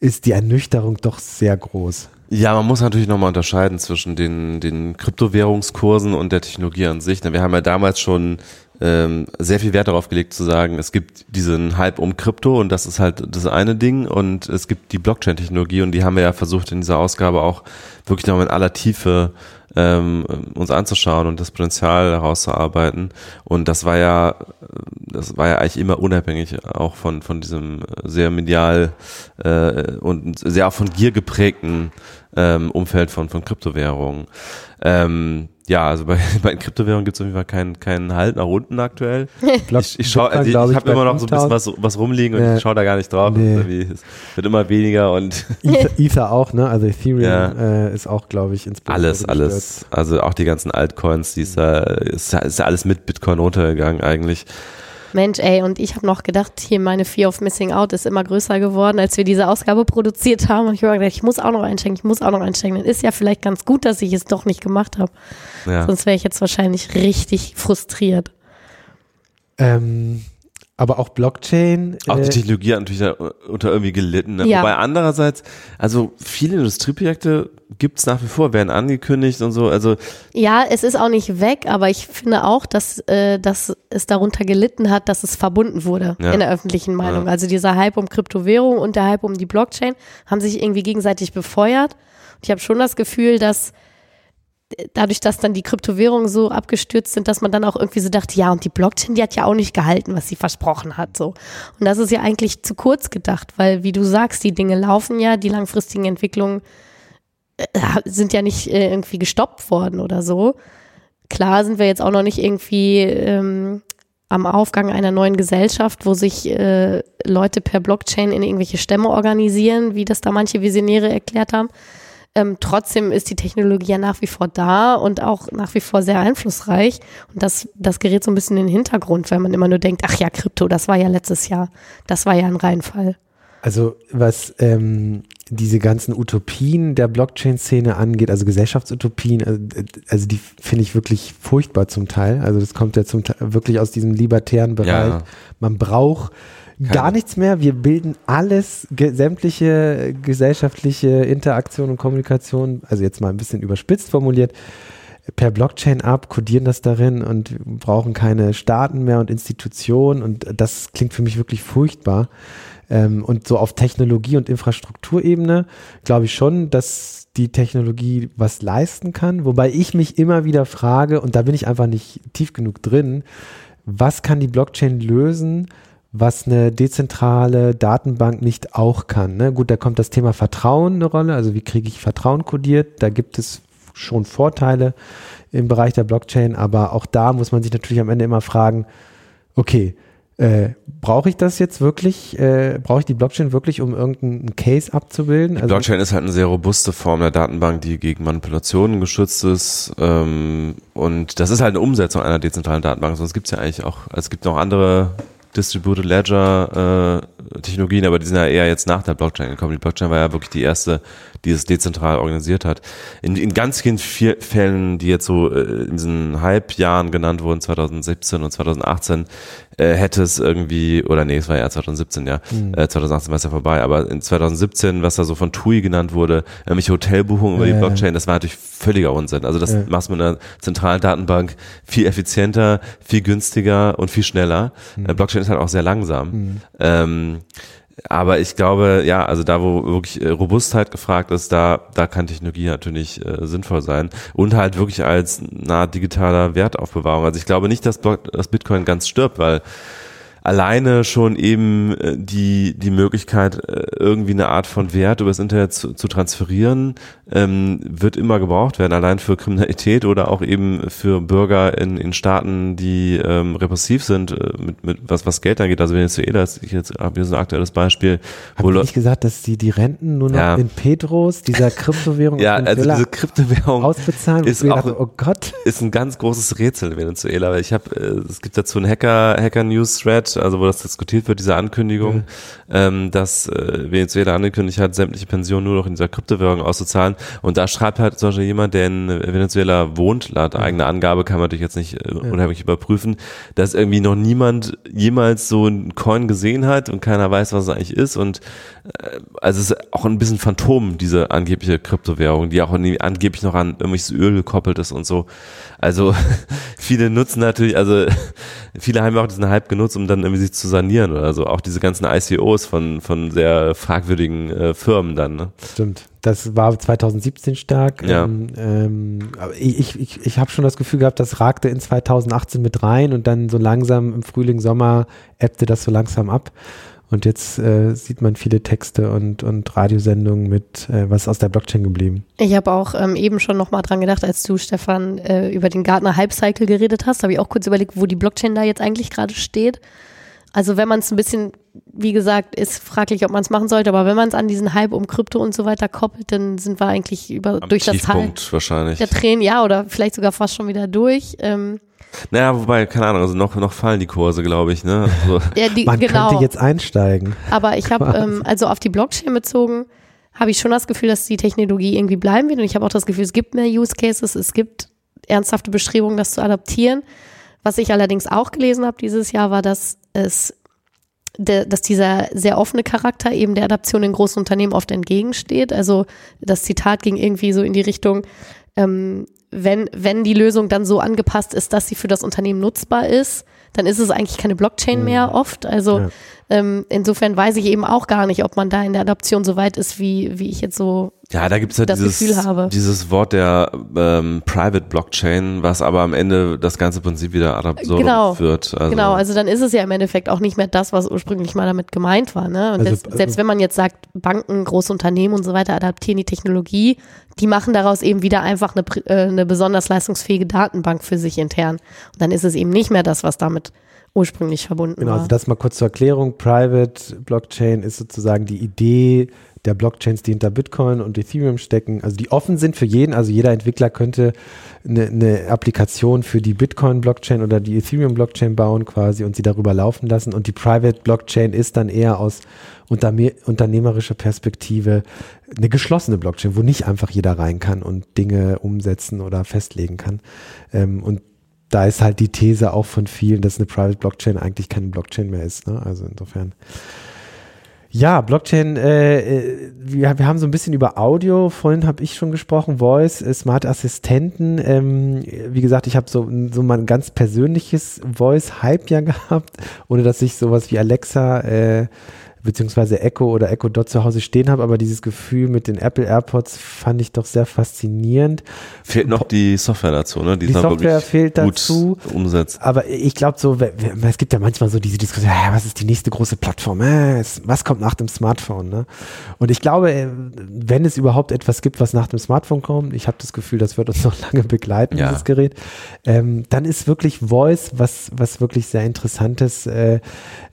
ist die Ernüchterung doch sehr groß. Ja, man muss natürlich nochmal unterscheiden zwischen den, den Kryptowährungskursen und der Technologie an sich. Wir haben ja damals schon ähm, sehr viel Wert darauf gelegt zu sagen, es gibt diesen Hype um Krypto und das ist halt das eine Ding und es gibt die Blockchain-Technologie und die haben wir ja versucht in dieser Ausgabe auch wirklich nochmal in aller Tiefe ähm, uns anzuschauen und das Potenzial herauszuarbeiten. Und das war ja, das war ja eigentlich immer unabhängig auch von, von diesem sehr medial äh, und sehr auch von Gier geprägten ähm, Umfeld von, von Kryptowährungen. Ähm, ja, also bei, [laughs] bei den Kryptowährungen gibt es auf jeden Fall keinen, keinen Halt nach unten aktuell. [laughs] ich ich, schau, also ich, ich habe immer noch so ein bisschen was, was rumliegen und ja. ich schaue da gar nicht drauf. Nee. Es wird immer weniger und [laughs] Ether, Ether auch, ne? Also Ethereum ja. äh, ist auch, glaube ich, ins Alles, alles. Also auch die ganzen Altcoins, die ist, da, ist, ist alles mit Bitcoin runtergegangen eigentlich. Mensch, ey, und ich habe noch gedacht, hier meine Fear of Missing Out ist immer größer geworden, als wir diese Ausgabe produziert haben. Und ich habe gedacht, ich muss auch noch einsteigen, ich muss auch noch einsteigen. Dann ist ja vielleicht ganz gut, dass ich es doch nicht gemacht habe. Ja. Sonst wäre ich jetzt wahrscheinlich richtig frustriert. Ähm, aber auch Blockchain. Auch die äh, Technologie hat natürlich unter irgendwie gelitten. Ne? Ja. Wobei andererseits, also viele Industrieprojekte gibt es nach wie vor, werden angekündigt und so. Also ja, es ist auch nicht weg, aber ich finde auch, dass, äh, dass es darunter gelitten hat, dass es verbunden wurde ja. in der öffentlichen Meinung. Ja. Also dieser Hype um Kryptowährung und der Hype um die Blockchain haben sich irgendwie gegenseitig befeuert. Und ich habe schon das Gefühl, dass dadurch, dass dann die Kryptowährungen so abgestürzt sind, dass man dann auch irgendwie so dachte, ja, und die Blockchain, die hat ja auch nicht gehalten, was sie versprochen hat, so. Und das ist ja eigentlich zu kurz gedacht, weil, wie du sagst, die Dinge laufen ja, die langfristigen Entwicklungen äh, sind ja nicht äh, irgendwie gestoppt worden oder so. Klar sind wir jetzt auch noch nicht irgendwie ähm, am Aufgang einer neuen Gesellschaft, wo sich äh, Leute per Blockchain in irgendwelche Stämme organisieren, wie das da manche Visionäre erklärt haben. Ähm, trotzdem ist die Technologie ja nach wie vor da und auch nach wie vor sehr einflussreich. Und das, das gerät so ein bisschen in den Hintergrund, weil man immer nur denkt, ach ja, Krypto, das war ja letztes Jahr. Das war ja ein Reinfall. Also was ähm, diese ganzen Utopien der Blockchain-Szene angeht, also Gesellschaftsutopien, also, also die finde ich wirklich furchtbar zum Teil. Also das kommt ja zum Teil wirklich aus diesem libertären Bereich. Ja. Man braucht keine. Gar nichts mehr. Wir bilden alles, ge sämtliche gesellschaftliche Interaktion und Kommunikation, also jetzt mal ein bisschen überspitzt formuliert, per Blockchain ab, codieren das darin und brauchen keine Staaten mehr und Institutionen und das klingt für mich wirklich furchtbar. Ähm, und so auf Technologie- und Infrastrukturebene glaube ich schon, dass die Technologie was leisten kann, wobei ich mich immer wieder frage, und da bin ich einfach nicht tief genug drin, was kann die Blockchain lösen, was eine dezentrale Datenbank nicht auch kann. Ne? Gut, da kommt das Thema Vertrauen eine Rolle. Also wie kriege ich Vertrauen kodiert? Da gibt es schon Vorteile im Bereich der Blockchain, aber auch da muss man sich natürlich am Ende immer fragen, okay, äh, brauche ich das jetzt wirklich? Äh, brauche ich die Blockchain wirklich, um irgendeinen Case abzubilden? Die also Blockchain ist halt eine sehr robuste Form der Datenbank, die gegen Manipulationen geschützt ist. Ähm, und das ist halt eine Umsetzung einer dezentralen Datenbank. Sonst gibt es ja eigentlich auch, also es gibt noch andere Distributed Ledger äh, Technologien, aber die sind ja eher jetzt nach der Blockchain gekommen. Die Blockchain war ja wirklich die erste, die es dezentral organisiert hat. In, in ganz vielen Fällen, die jetzt so äh, in diesen Halbjahren genannt wurden, 2017 und 2018, äh, hätte es irgendwie, oder nee, es war ja 2017, ja, mhm. äh, 2018 war es ja vorbei, aber in 2017, was da so von TUI genannt wurde, nämlich Hotelbuchungen über die Blockchain, das war natürlich völliger Unsinn. Also das ja. machst du mit einer zentralen Datenbank viel effizienter, viel günstiger und viel schneller. Mhm. Äh, Blockchain ist halt auch sehr langsam. Mhm. Ähm, aber ich glaube, ja, also da, wo wirklich äh, Robustheit gefragt ist, da, da kann Technologie natürlich äh, sinnvoll sein und halt wirklich als nahe digitaler Wertaufbewahrung. Also ich glaube nicht, dass, Block, dass Bitcoin ganz stirbt, weil alleine schon eben äh, die, die Möglichkeit, äh, irgendwie eine Art von Wert übers Internet zu, zu transferieren, ähm, wird immer gebraucht werden, allein für Kriminalität oder auch eben für Bürger in, in Staaten, die ähm, repressiv sind, äh, mit, mit was, was Geld angeht. Also Venezuela ist ich jetzt habe so ein aktuelles Beispiel. Haben nicht gesagt, dass die die Renten nur noch ja. in Petros, dieser Kryptowährung, [laughs] ja, also diese Kryptowährung ausbezahlen? Ist auch, dachte, oh Gott, ist ein ganz großes Rätsel in Venezuela. Ich habe, äh, es gibt dazu einen Hacker Hacker News Thread also wo das diskutiert wird, diese Ankündigung, ja. ähm, dass äh, Venezuela angekündigt hat, sämtliche Pensionen nur noch in dieser Kryptowährung auszuzahlen. Und da schreibt halt zum Beispiel jemand, der in Venezuela wohnt, laut ja. eigener Angabe kann man natürlich jetzt nicht äh, unheimlich überprüfen, dass irgendwie noch niemand jemals so einen Coin gesehen hat und keiner weiß, was es eigentlich ist. Und äh, also es ist auch ein bisschen Phantom, diese angebliche Kryptowährung, die auch angeblich noch an irgendwelches Öl gekoppelt ist und so. Also [laughs] viele nutzen natürlich, also [laughs] viele haben auch diesen Hype genutzt, um dann irgendwie sich zu sanieren oder so. Auch diese ganzen ICOs von, von sehr fragwürdigen äh, Firmen dann. Ne? Stimmt. Das war 2017 stark. Ja. Ähm, ähm, aber ich ich, ich habe schon das Gefühl gehabt, das ragte in 2018 mit rein und dann so langsam im Frühling, Sommer ebbte das so langsam ab. Und jetzt äh, sieht man viele Texte und, und Radiosendungen mit, äh, was ist aus der Blockchain geblieben. Ich habe auch ähm, eben schon nochmal dran gedacht, als du, Stefan, äh, über den Gartner Hype Cycle geredet hast, habe ich auch kurz überlegt, wo die Blockchain da jetzt eigentlich gerade steht. Also wenn man es ein bisschen, wie gesagt, ist fraglich, ob man es machen sollte, aber wenn man es an diesen Hype um Krypto und so weiter koppelt, dann sind wir eigentlich über Am durch das Teil Tiefpunkt wahrscheinlich. der Tränen, ja, oder vielleicht sogar fast schon wieder durch. Ähm, Naja, wobei, keine Ahnung, also noch, noch fallen die Kurse, glaube ich, ne? Also, [laughs] ja, die, Man genau. könnte jetzt einsteigen. Aber ich habe, [laughs] ähm, also auf die Blockchain bezogen, habe ich schon das Gefühl, dass die Technologie irgendwie bleiben wird. Und ich habe auch das Gefühl, es gibt mehr Use Cases, es gibt ernsthafte Bestrebungen, das zu adaptieren. Was ich allerdings auch gelesen habe dieses Jahr, war, dass es der, dass dieser sehr offene Charakter eben der Adaption in großen Unternehmen oft entgegensteht. Also das Zitat ging irgendwie so in die Richtung, ähm, wenn, wenn die Lösung dann so angepasst ist, dass sie für das Unternehmen nutzbar ist, dann ist es eigentlich keine Blockchain mehr oft. Also Ja. Ähm, insofern weiß ich eben auch gar nicht, ob man da in der Adaption so weit ist, wie, wie ich jetzt so. ja, da gibt's ja Das dieses, Gefühl habe. dieses Wort der ähm, Private Blockchain, was aber am Ende das ganze Prinzip wieder ad absurdum Genau. führt. Also, Genau, also dann ist es ja im Endeffekt auch nicht mehr das, was ursprünglich mal damit gemeint war. Ne? Und Also, selbst, selbst wenn man jetzt sagt, Banken, große Unternehmen und so weiter adaptieren die Technologie, die machen daraus eben wieder einfach eine, äh, eine besonders leistungsfähige Datenbank für sich intern. Und dann ist es eben nicht mehr das, was damit ursprünglich verbunden Genau, war. also das mal kurz zur Erklärung. Private Blockchain ist sozusagen die Idee der Blockchains, die hinter Bitcoin und Ethereum stecken, also die offen sind für jeden. Also jeder Entwickler könnte eine, eine Applikation für die Bitcoin-Blockchain oder die Ethereum-Blockchain bauen quasi und sie darüber laufen lassen. Und die Private Blockchain ist dann eher aus unterme unternehmerischer Perspektive eine geschlossene Blockchain, wo nicht einfach jeder rein kann und Dinge umsetzen oder festlegen kann. Ähm, und da ist halt die These auch von vielen, dass eine Private Blockchain eigentlich keine Blockchain mehr ist. Ne? Also insofern. Ja, Blockchain, äh, äh, wir, wir haben so ein bisschen über Audio, vorhin habe ich schon gesprochen, Voice, äh, Smart Assistenten. Ähm, wie gesagt, ich habe so, so mal ein ganz persönliches Voice-Hype ja [laughs] gehabt, ohne dass ich sowas wie Alexa äh, beziehungsweise Echo oder Echo Dot zu Hause stehen habe, aber dieses Gefühl mit den Apple AirPods fand ich doch sehr faszinierend. Fehlt noch die Software dazu, ne? Die dann Software fehlt dazu. umsetzt. Aber ich glaube so, es gibt ja manchmal so diese Diskussion, was ist die nächste große Plattform? Äh, was kommt nach dem Smartphone? Ne? Und ich glaube, äh, wenn es überhaupt etwas gibt, was nach dem Smartphone kommt, ich habe das Gefühl, das wird uns [laughs] noch lange begleiten, Ja. dieses Gerät, ähm, dann ist wirklich Voice was, was wirklich sehr Interessantes. Äh,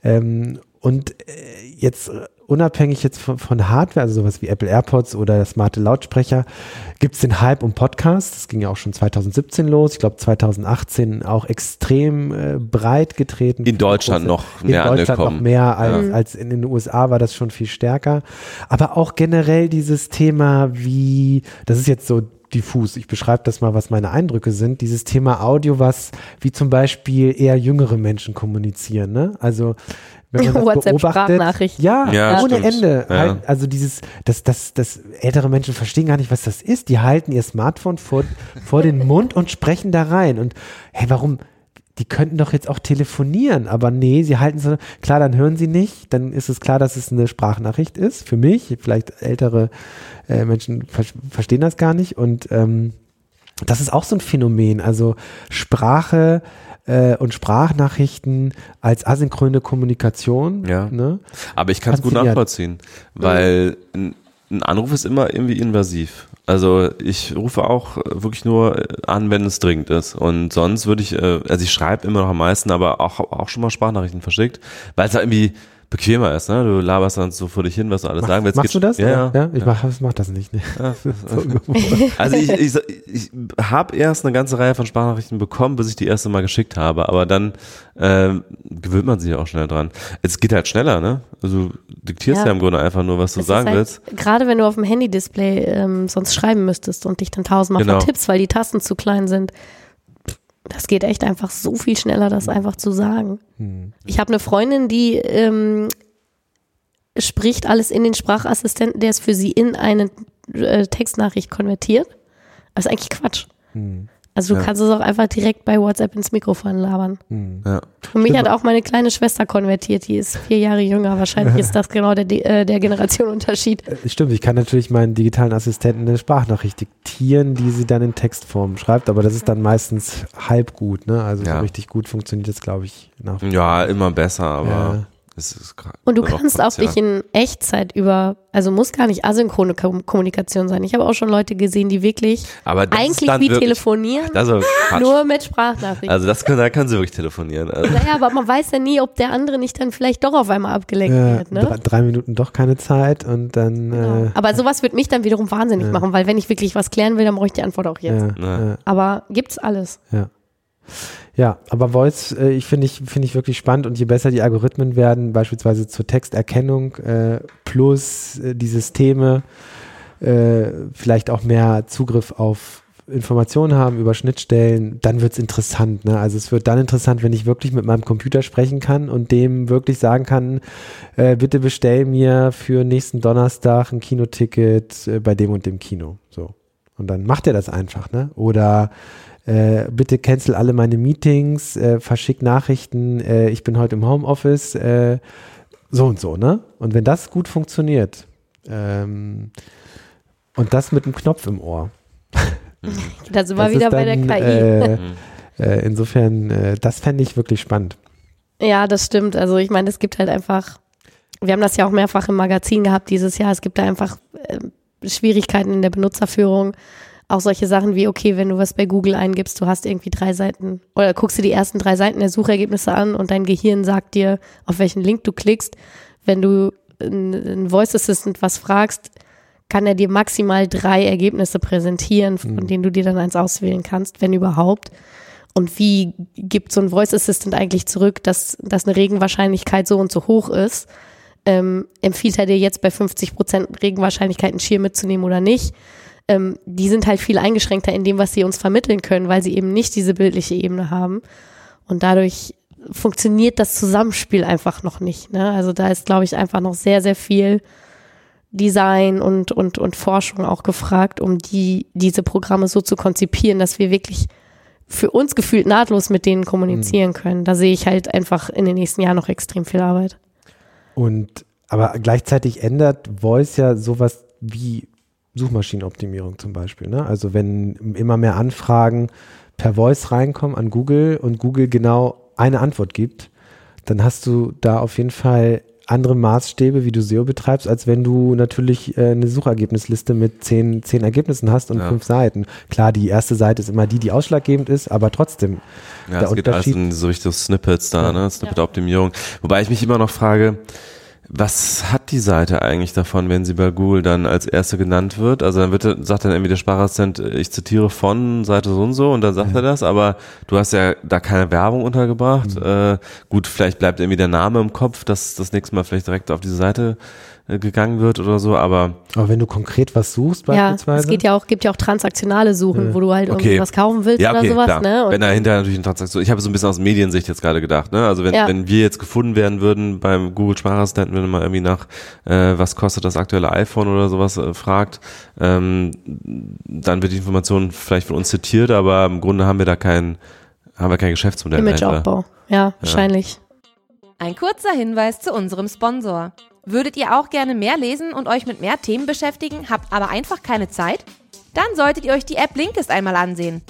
ähm, und äh, jetzt äh, unabhängig jetzt von, von Hardware, also sowas wie Apple AirPods oder smarte Lautsprecher, gibt es den Hype um Podcasts. Das ging ja auch schon 2017 los. Ich glaube 2018 auch extrem äh, breit getreten. In Deutschland noch mehr in Deutschland angekommen. noch mehr als, als in den USA war das schon viel stärker. Aber auch generell dieses Thema wie, das ist jetzt so diffus, ich beschreibe das mal, was meine Eindrücke sind, dieses Thema Audio, was wie zum Beispiel eher jüngere Menschen kommunizieren. Ne? Also wenn man [laughs] das beobachtet, WhatsApp-Sprachnachrichten. ja, Ja, ohne stimmt. Ende. Ja. Halt, also dieses, dass das, das ältere Menschen verstehen gar nicht, was das ist. Die halten ihr Smartphone vor, vor den Mund und sprechen da rein. Und hey, warum? Die könnten doch jetzt auch telefonieren, aber nee, sie halten so, klar, dann hören sie nicht, dann ist es klar, dass es eine Sprachnachricht ist, für mich, vielleicht ältere äh, Menschen ver verstehen das gar nicht und ähm, das ist auch so ein Phänomen, also Sprache äh, und Sprachnachrichten als asynchrone Kommunikation, Ja. ne? Aber ich kann es gut nachvollziehen, weil ein, ein Anruf ist immer irgendwie invasiv. Also ich rufe auch äh, wirklich nur an, wenn es dringend ist. Und sonst würde ich, äh, also ich schreibe immer noch am meisten, aber auch, auch schon mal Sprachnachrichten verschickt, weil es da irgendwie bequemer ist. Ne? Du laberst dann so vor dich hin, was du alles sagen willst. Machst du das? Ja, ja. ich mach, ich mach das nicht. Ne? [laughs] Also ich, ich, ich habe erst eine ganze Reihe von Sprachnachrichten bekommen, bis ich die erste Mal geschickt habe, aber dann ähm, gewöhnt man sich ja auch schnell dran. Es geht halt schneller, ne? Also du diktierst ja, Ja. im Grunde einfach nur, was du Es sagen halt, willst. Gerade wenn du auf dem Handy-Display ähm, sonst schreiben müsstest und dich dann tausendmal Genau. vertippst, weil die Tasten zu klein sind. Das geht echt einfach so viel schneller, das einfach zu sagen. Ich habe eine Freundin, die ähm, spricht alles in den Sprachassistenten, der es für sie in eine äh, Textnachricht konvertiert. Das ist eigentlich Quatsch. Also du Ja. kannst es auch einfach direkt bei WhatsApp ins Mikrofon labern. Ja. Und mich Stimmt. hat auch meine kleine Schwester konvertiert, die ist vier Jahre jünger. Wahrscheinlich ist das genau der, äh, der Generationenunterschied. Äh, Stimmt, ich kann natürlich meinen digitalen Assistenten eine Sprachnachricht diktieren, die sie dann in Textform schreibt, aber das ist dann meistens halb gut, ne? Also Ja. so richtig gut funktioniert das, glaube ich, nach ja, immer besser, aber Und du kannst auch dich in Echtzeit über, also muss gar nicht asynchrone Kom Kommunikation sein. Ich habe auch schon Leute gesehen, die wirklich eigentlich wie wirklich, telefonieren, Quatsch. nur mit Sprachnachrichten. Also das können, da können sie wirklich telefonieren. Also, naja, aber man weiß ja nie, ob der andere nicht dann vielleicht doch auf einmal abgelenkt Ja, wird. Ne? drei, Minuten doch keine Zeit und dann Genau. äh, Aber sowas wird mich dann wiederum wahnsinnig Ja. machen, weil wenn ich wirklich was klären will, dann brauche ich die Antwort auch jetzt. ja. Aber gibt's alles. Ja, aber Voice äh, ich finde ich, finde ich wirklich spannend und je besser die Algorithmen werden, beispielsweise zur Texterkennung äh, plus äh, die Systeme äh, vielleicht auch mehr Zugriff auf Informationen haben über Schnittstellen, dann wird's interessant. Ne? Also es wird dann interessant, wenn ich wirklich mit meinem Computer sprechen kann und dem wirklich sagen kann, äh, bitte bestell mir für nächsten Donnerstag ein Kinoticket äh, bei dem und dem Kino. So. Und dann macht er das einfach, ne? Oder äh, bitte cancel alle meine Meetings, äh, verschick Nachrichten, äh, ich bin heute im Homeoffice, äh, so und so, ne? Und wenn das gut funktioniert, ähm, und das mit einem Knopf im Ohr. Da sind wir wieder bei der KI. Äh, Mhm. äh, insofern, äh, das fände ich wirklich spannend. Ja, das stimmt. Also ich meine, es gibt halt einfach, wir haben das ja auch mehrfach im Magazin gehabt dieses Jahr, es gibt da einfach äh, Schwierigkeiten in der Benutzerführung. Auch solche Sachen wie, okay, wenn du was bei Google eingibst, du hast irgendwie drei Seiten oder guckst dir die ersten drei Seiten der Suchergebnisse an und dein Gehirn sagt dir, auf welchen Link du klickst. Wenn du einen Voice Assistant was fragst, kann er dir maximal drei Ergebnisse präsentieren, von Mhm. denen du dir dann eins auswählen kannst, wenn überhaupt. Und wie gibt so ein Voice Assistant eigentlich zurück, dass, dass eine Regenwahrscheinlichkeit so und so hoch ist? Ähm, empfiehlt er dir jetzt bei 50 Prozent Regenwahrscheinlichkeit einen Schirm mitzunehmen oder nicht? Ähm, die sind halt viel eingeschränkter in dem, was sie uns vermitteln können, weil sie eben nicht diese bildliche Ebene haben. Und dadurch funktioniert das Zusammenspiel einfach noch nicht. Ne? Also da ist, glaube ich, einfach noch sehr, sehr viel Design und, und, und Forschung auch gefragt, um die, diese Programme so zu konzipieren, dass wir wirklich für uns gefühlt nahtlos mit denen kommunizieren können. Da sehe ich halt einfach in den nächsten Jahren noch extrem viel Arbeit. Und aber gleichzeitig ändert Voice ja sowas wie Suchmaschinenoptimierung zum Beispiel. Ne? Also wenn immer mehr Anfragen per Voice reinkommen an Google und Google genau eine Antwort gibt, dann hast du da auf jeden Fall andere Maßstäbe, wie du SEO betreibst, als wenn du natürlich äh, eine Suchergebnisliste mit zehn, zehn Ergebnissen hast und Ja. fünf Seiten. Klar, die erste Seite ist immer die, die ausschlaggebend ist, aber trotzdem. Ja, Der es geht alles Unterschied- in so Richtung Snippets da, Ja. ne? Snippet-Optimierung. Wobei ich mich immer noch frage, was hat die Seite eigentlich davon, wenn sie bei Google dann als erste genannt wird? Also dann wird, sagt dann irgendwie der Sprachassistent, äh, ich zitiere von Seite so und so und dann sagt er das, aber du hast ja da keine Werbung untergebracht. Äh, gut, vielleicht bleibt irgendwie der Name im Kopf, dass das nächste Mal vielleicht direkt auf diese Seite gegangen wird oder so, aber Aber wenn du konkret was suchst Ja, beispielsweise. es geht ja auch, gibt ja auch transaktionale Suchen, Ja. wo du halt irgendwie Okay. was kaufen willst ja, oder okay, sowas, klar. ne? Und wenn dahinter natürlich eine Transaktion, ich habe so ein bisschen aus Mediensicht jetzt gerade gedacht, ne? Also wenn, Ja. wenn wir jetzt gefunden werden würden beim Google Sprachassistenten, wenn man mal irgendwie nach, äh, was kostet das aktuelle iPhone oder sowas äh, fragt, ähm, dann wird die Information vielleicht von uns zitiert, aber im Grunde haben wir da kein, haben wir kein Geschäftsmodell. Imageaufbau. Ja, wahrscheinlich. Ein kurzer Hinweis zu unserem Sponsor. Würdet ihr auch gerne mehr lesen und euch mit mehr Themen beschäftigen, habt aber einfach keine Zeit? Dann solltet ihr euch die App Blinkist einmal ansehen.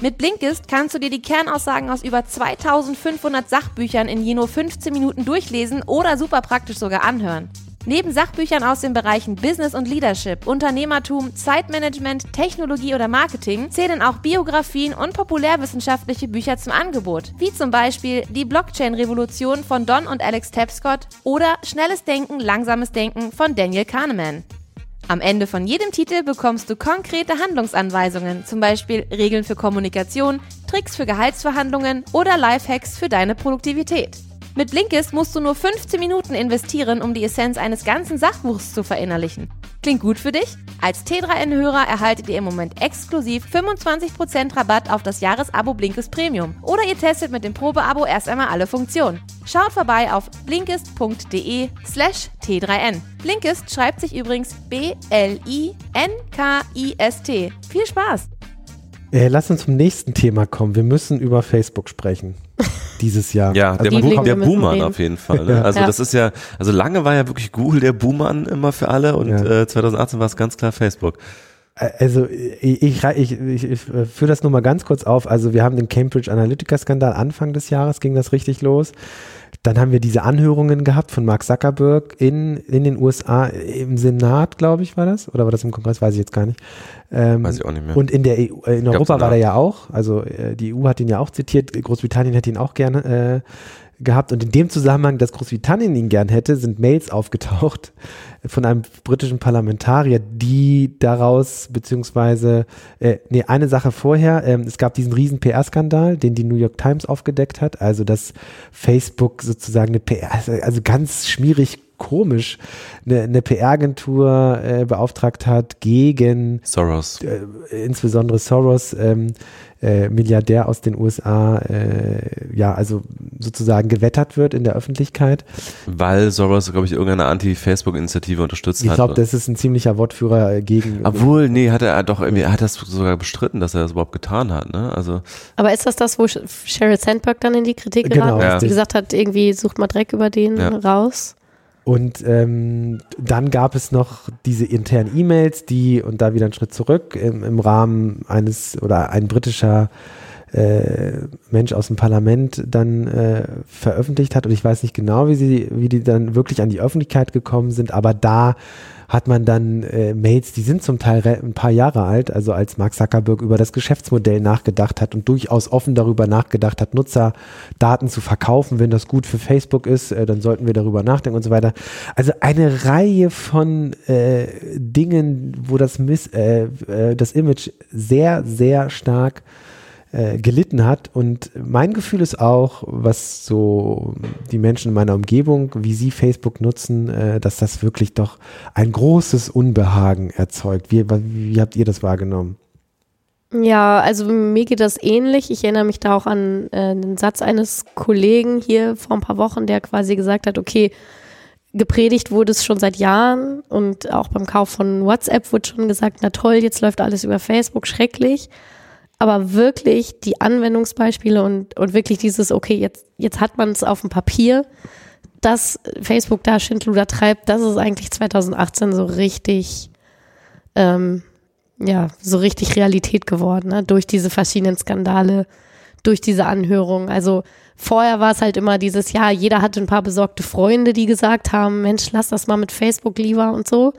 Mit Blinkist kannst du dir die Kernaussagen aus über 2500 Sachbüchern in je nur 15 Minuten durchlesen oder super praktisch sogar anhören. Neben Sachbüchern aus den Bereichen Business und Leadership, Unternehmertum, Zeitmanagement, Technologie oder Marketing zählen auch Biografien und populärwissenschaftliche Bücher zum Angebot, wie zum Beispiel Die Blockchain-Revolution von Don und Alex Tapscott oder Schnelles Denken, Langsames Denken von Daniel Kahneman. Am Ende von jedem Titel bekommst du konkrete Handlungsanweisungen, zum Beispiel Regeln für Kommunikation, Tricks für Gehaltsverhandlungen oder Lifehacks für deine Produktivität. Mit Blinkist musst du nur 15 Minuten investieren, um die Essenz eines ganzen Sachbuchs zu verinnerlichen. Klingt gut für dich? Als T3N-Hörer erhaltet ihr im Moment exklusiv 25% Rabatt auf das Jahresabo Blinkist Premium. Oder ihr testet mit dem Probeabo erst einmal alle Funktionen. Schaut vorbei auf blinkist.de slash T3N. Blinkist schreibt sich übrigens B-L-I-N-K-I-S-T. Viel Spaß! Äh, lass uns zum nächsten Thema kommen. Wir müssen über Facebook sprechen. Dieses Jahr. Ja, der, Die Bo der Buhmann auf jeden Fall. Ne? Also Ja. das ist ja, also lange war ja wirklich Google der Buhmann immer für alle und Ja. äh, 2018 war es ganz klar Facebook. Also ich, ich, ich, ich, ich führe das nur mal ganz kurz auf. Also wir haben den Cambridge Analytica-Skandal Anfang des Jahres, ging das richtig los. Dann haben wir diese Anhörungen gehabt von Mark Zuckerberg in, in den USA, im Senat, glaube ich, war das? Oder war das im Kongress? Weiß ich jetzt gar nicht. Ähm, Weiß ich auch nicht mehr. Und in der EU, äh, in Europa war der ja auch. Also äh, die EU hat ihn ja auch zitiert. Großbritannien hätte ihn auch gerne äh, gehabt. Und in dem Zusammenhang, dass Großbritannien ihn gern hätte, sind Mails aufgetaucht von einem britischen Parlamentarier, die daraus, beziehungsweise, äh, nee, eine Sache vorher, ähm, es gab diesen riesen PR-Skandal, den die New York Times aufgedeckt hat, also dass Facebook sozusagen eine PR, also, also ganz schmierig komisch, eine, eine PR-Agentur äh, beauftragt hat gegen Soros. äh, insbesondere Soros, ähm, äh, Milliardär aus den USA, äh, ja, also sozusagen gewettert wird in der Öffentlichkeit. Weil Soros, glaube ich, irgendeine Anti-Facebook-Initiative unterstützt Ich hat. glaube, das ist ein ziemlicher Wortführer äh, gegen. Obwohl, nee, hat er doch irgendwie, er hat das sogar bestritten, dass er das überhaupt getan hat, ne? Also, Aber ist das das, wo Sh- Sheryl Sandberg dann in die Kritik Genau, geraten ist, ja. die gesagt hat, irgendwie sucht mal Dreck über den Ja. raus? Und ähm, dann gab es noch diese internen E-Mails, die, und da wieder einen Schritt zurück, im, im Rahmen eines oder ein britischer äh, Mensch aus dem Parlament dann äh, veröffentlicht hat. Und ich weiß nicht genau, wie sie, wie die dann wirklich an die Öffentlichkeit gekommen sind, aber da hat man dann äh, Mails, die sind zum Teil ein paar Jahre alt, also als Mark Zuckerberg über das Geschäftsmodell nachgedacht hat und durchaus offen darüber nachgedacht hat, Nutzerdaten zu verkaufen, wenn das gut für Facebook ist, äh, dann sollten wir darüber nachdenken und so weiter. Also eine Reihe von äh, Dingen, wo das, Miss, äh, äh, das Image sehr, sehr stark äh, gelitten hat. Und mein Gefühl ist auch, was so die Menschen in meiner Umgebung, wie sie Facebook nutzen, äh, dass das wirklich doch ein großes Unbehagen erzeugt. Wie, wie, wie habt ihr das wahrgenommen? Ja, also mir geht das ähnlich. Ich erinnere mich da auch an äh, den Satz eines Kollegen hier vor ein paar Wochen, der quasi gesagt hat, okay, gepredigt wurde es schon seit Jahren und auch beim Kauf von WhatsApp wurde schon gesagt, na toll, jetzt läuft alles über Facebook, schrecklich. Aber wirklich die Anwendungsbeispiele und, und wirklich dieses, okay, jetzt, jetzt hat man es auf dem Papier, dass Facebook da Schindluder treibt, das ist eigentlich 2018 so richtig, ähm, ja, so richtig Realität geworden, ne? durch diese verschiedenen Skandale, durch diese Anhörung. Also vorher war es halt immer dieses, ja, jeder hatte ein paar besorgte Freunde, die gesagt haben, Mensch, lass das mal mit Facebook lieber und so.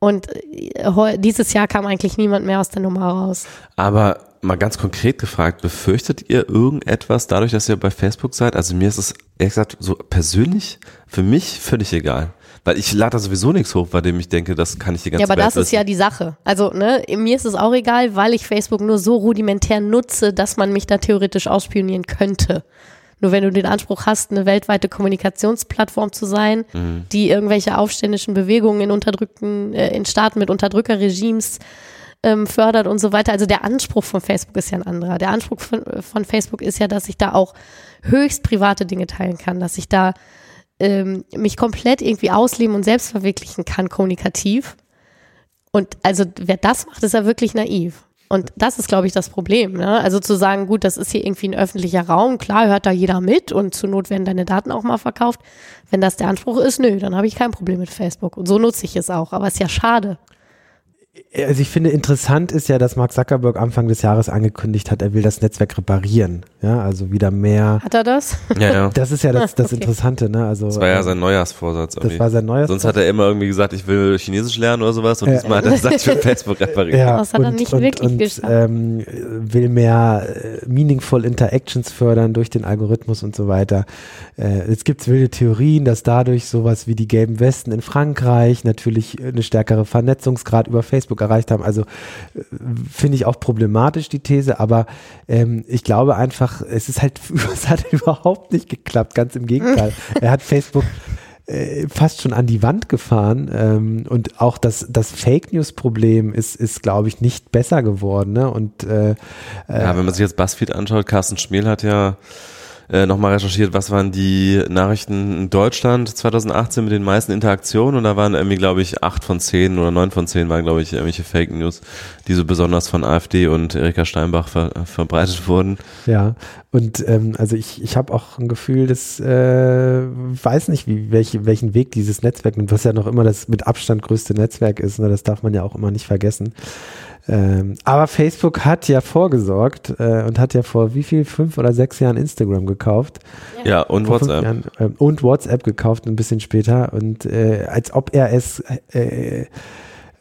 Und äh, dieses Jahr kam eigentlich niemand mehr aus der Nummer raus. aber mal ganz konkret gefragt, befürchtet ihr irgendetwas dadurch, dass ihr bei Facebook seid? Also mir ist es, ehrlich gesagt, so persönlich für mich völlig egal. Weil ich lade da sowieso nichts hoch, bei dem ich denke, das kann ich die ganze Ja, aber Welt das ist wissen. ja die Sache. Also, ne, mir ist es auch egal, weil ich Facebook nur so rudimentär nutze, dass man mich da theoretisch ausspionieren könnte. Nur wenn du den Anspruch hast, eine weltweite Kommunikationsplattform zu sein, Mhm. die irgendwelche aufständischen Bewegungen in unterdrückten, äh, in Staaten mit Unterdrückerregimes ähm, fördert und so weiter. Also der Anspruch von Facebook ist ja ein anderer. Der Anspruch von, von Facebook ist ja, dass ich da auch höchst private Dinge teilen kann, dass ich da ähm, mich komplett irgendwie ausleben und selbst verwirklichen kann, kommunikativ. Und also wer das macht, ist ja wirklich naiv. Und das ist, glaube ich, das Problem. Ne? Also zu sagen, gut, das ist hier irgendwie ein öffentlicher Raum, klar hört da jeder mit und zur Not werden deine Daten auch mal verkauft. Wenn das der Anspruch ist, nö, dann habe ich kein Problem mit Facebook. Und so nutze ich es auch. Aber es ist ja schade. Also ich finde interessant ist ja, dass Mark Zuckerberg Anfang des Jahres angekündigt hat, er will das Netzwerk reparieren. Ja, also wieder mehr. Hat er das? Ja, ja. [laughs] Das ist ja das, das Okay. Interessante, ne? Also Das war ja äh, sein Neujahrsvorsatz irgendwie. das war sein neues. Sonst hat er immer irgendwie gesagt, ich will Chinesisch lernen oder sowas und Ja. diesmal hat er gesagt, ich will [laughs] Facebook reparieren. ja, Das hat er nicht wirklich geschafft. Ähm, will mehr äh, meaningful Interactions fördern durch den Algorithmus und so weiter. Äh, jetzt gibt es wilde Theorien, dass dadurch sowas wie die gelben Westen in Frankreich natürlich eine stärkere Vernetzungsgrad über Facebook erreicht haben. Also äh, finde ich auch problematisch die These, aber ähm, ich glaube einfach, es ist halt, [laughs] es hat überhaupt nicht geklappt, ganz im Gegenteil. [laughs] er hat Facebook äh, fast schon an die Wand gefahren ähm, und auch das, das Fake News Problem ist, ist glaube ich, nicht besser geworden. Ne? Und äh, Ja, wenn man sich jetzt BuzzFeed anschaut, Carsten Schmiel hat ja äh, nochmal recherchiert, was waren die Nachrichten in Deutschland 2018 mit den meisten Interaktionen und da waren irgendwie, glaube ich, acht von zehn oder neun von zehn waren, glaube ich, irgendwelche Fake News, die so besonders von AfD und Erika Steinbach ver verbreitet wurden. Ja, und ähm, also ich, ich habe auch ein Gefühl, dass äh, weiß nicht, wie, welche, welchen Weg dieses Netzwerk nimmt, was ja noch immer das mit Abstand größte Netzwerk ist, ne? das darf man ja auch immer nicht vergessen. Ähm, aber Facebook hat ja vorgesorgt äh, und hat ja vor wie viel, fünf oder sechs Jahren Instagram gekauft. Ja, und Vor WhatsApp. Jahren, ähm, und WhatsApp gekauft ein bisschen später und äh, als ob er es äh,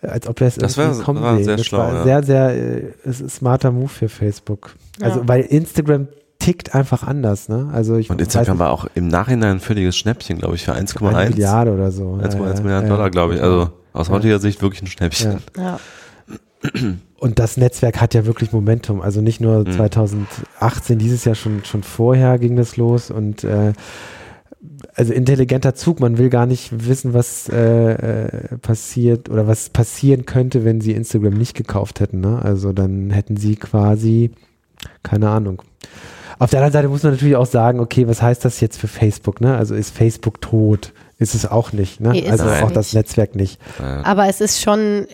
als ob er es Das war- kommen war sehen. sehr das schlau, war ja. sehr sehr äh, smarter Move für Facebook. Also Ja. weil Instagram tickt einfach anders, ne? Also ich Und Instagram nicht, war auch im Nachhinein ein völliges Schnäppchen, glaube ich, für 1,1 eine Milliarde oder so. 1,1 Ja, ja, Milliarden ja. Dollar, glaube ich. Also aus Ja. heutiger Sicht wirklich ein Schnäppchen. Ja. Und das Netzwerk hat ja wirklich Momentum. Also nicht nur Mhm. 2018, dieses Jahr schon, schon vorher ging das los und äh, also intelligenter Zug, man will gar nicht wissen, was äh, äh, passiert oder was passieren könnte, wenn sie Instagram nicht gekauft hätten. Ne? Also dann hätten sie quasi, keine Ahnung. Auf der anderen Seite muss man natürlich auch sagen, okay, was heißt das jetzt für Facebook? Ne? Also ist Facebook tot? Ist es auch nicht. Ne? Nee, ist also es auch nicht. das Netzwerk nicht. Aber es ist schon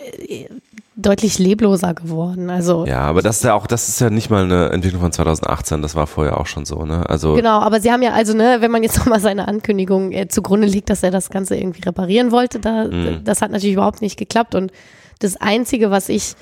deutlich lebloser geworden. Also Ja, aber das ist ja auch, das ist ja nicht mal eine Entwicklung von 2018, das war vorher auch schon so, ne? Also Genau, aber sie haben ja also, ne, wenn man jetzt [laughs] nochmal seine Ankündigung äh, zugrunde legt, dass er das Ganze irgendwie reparieren wollte, da, Mhm. das hat natürlich überhaupt nicht geklappt. Und das Einzige, was ich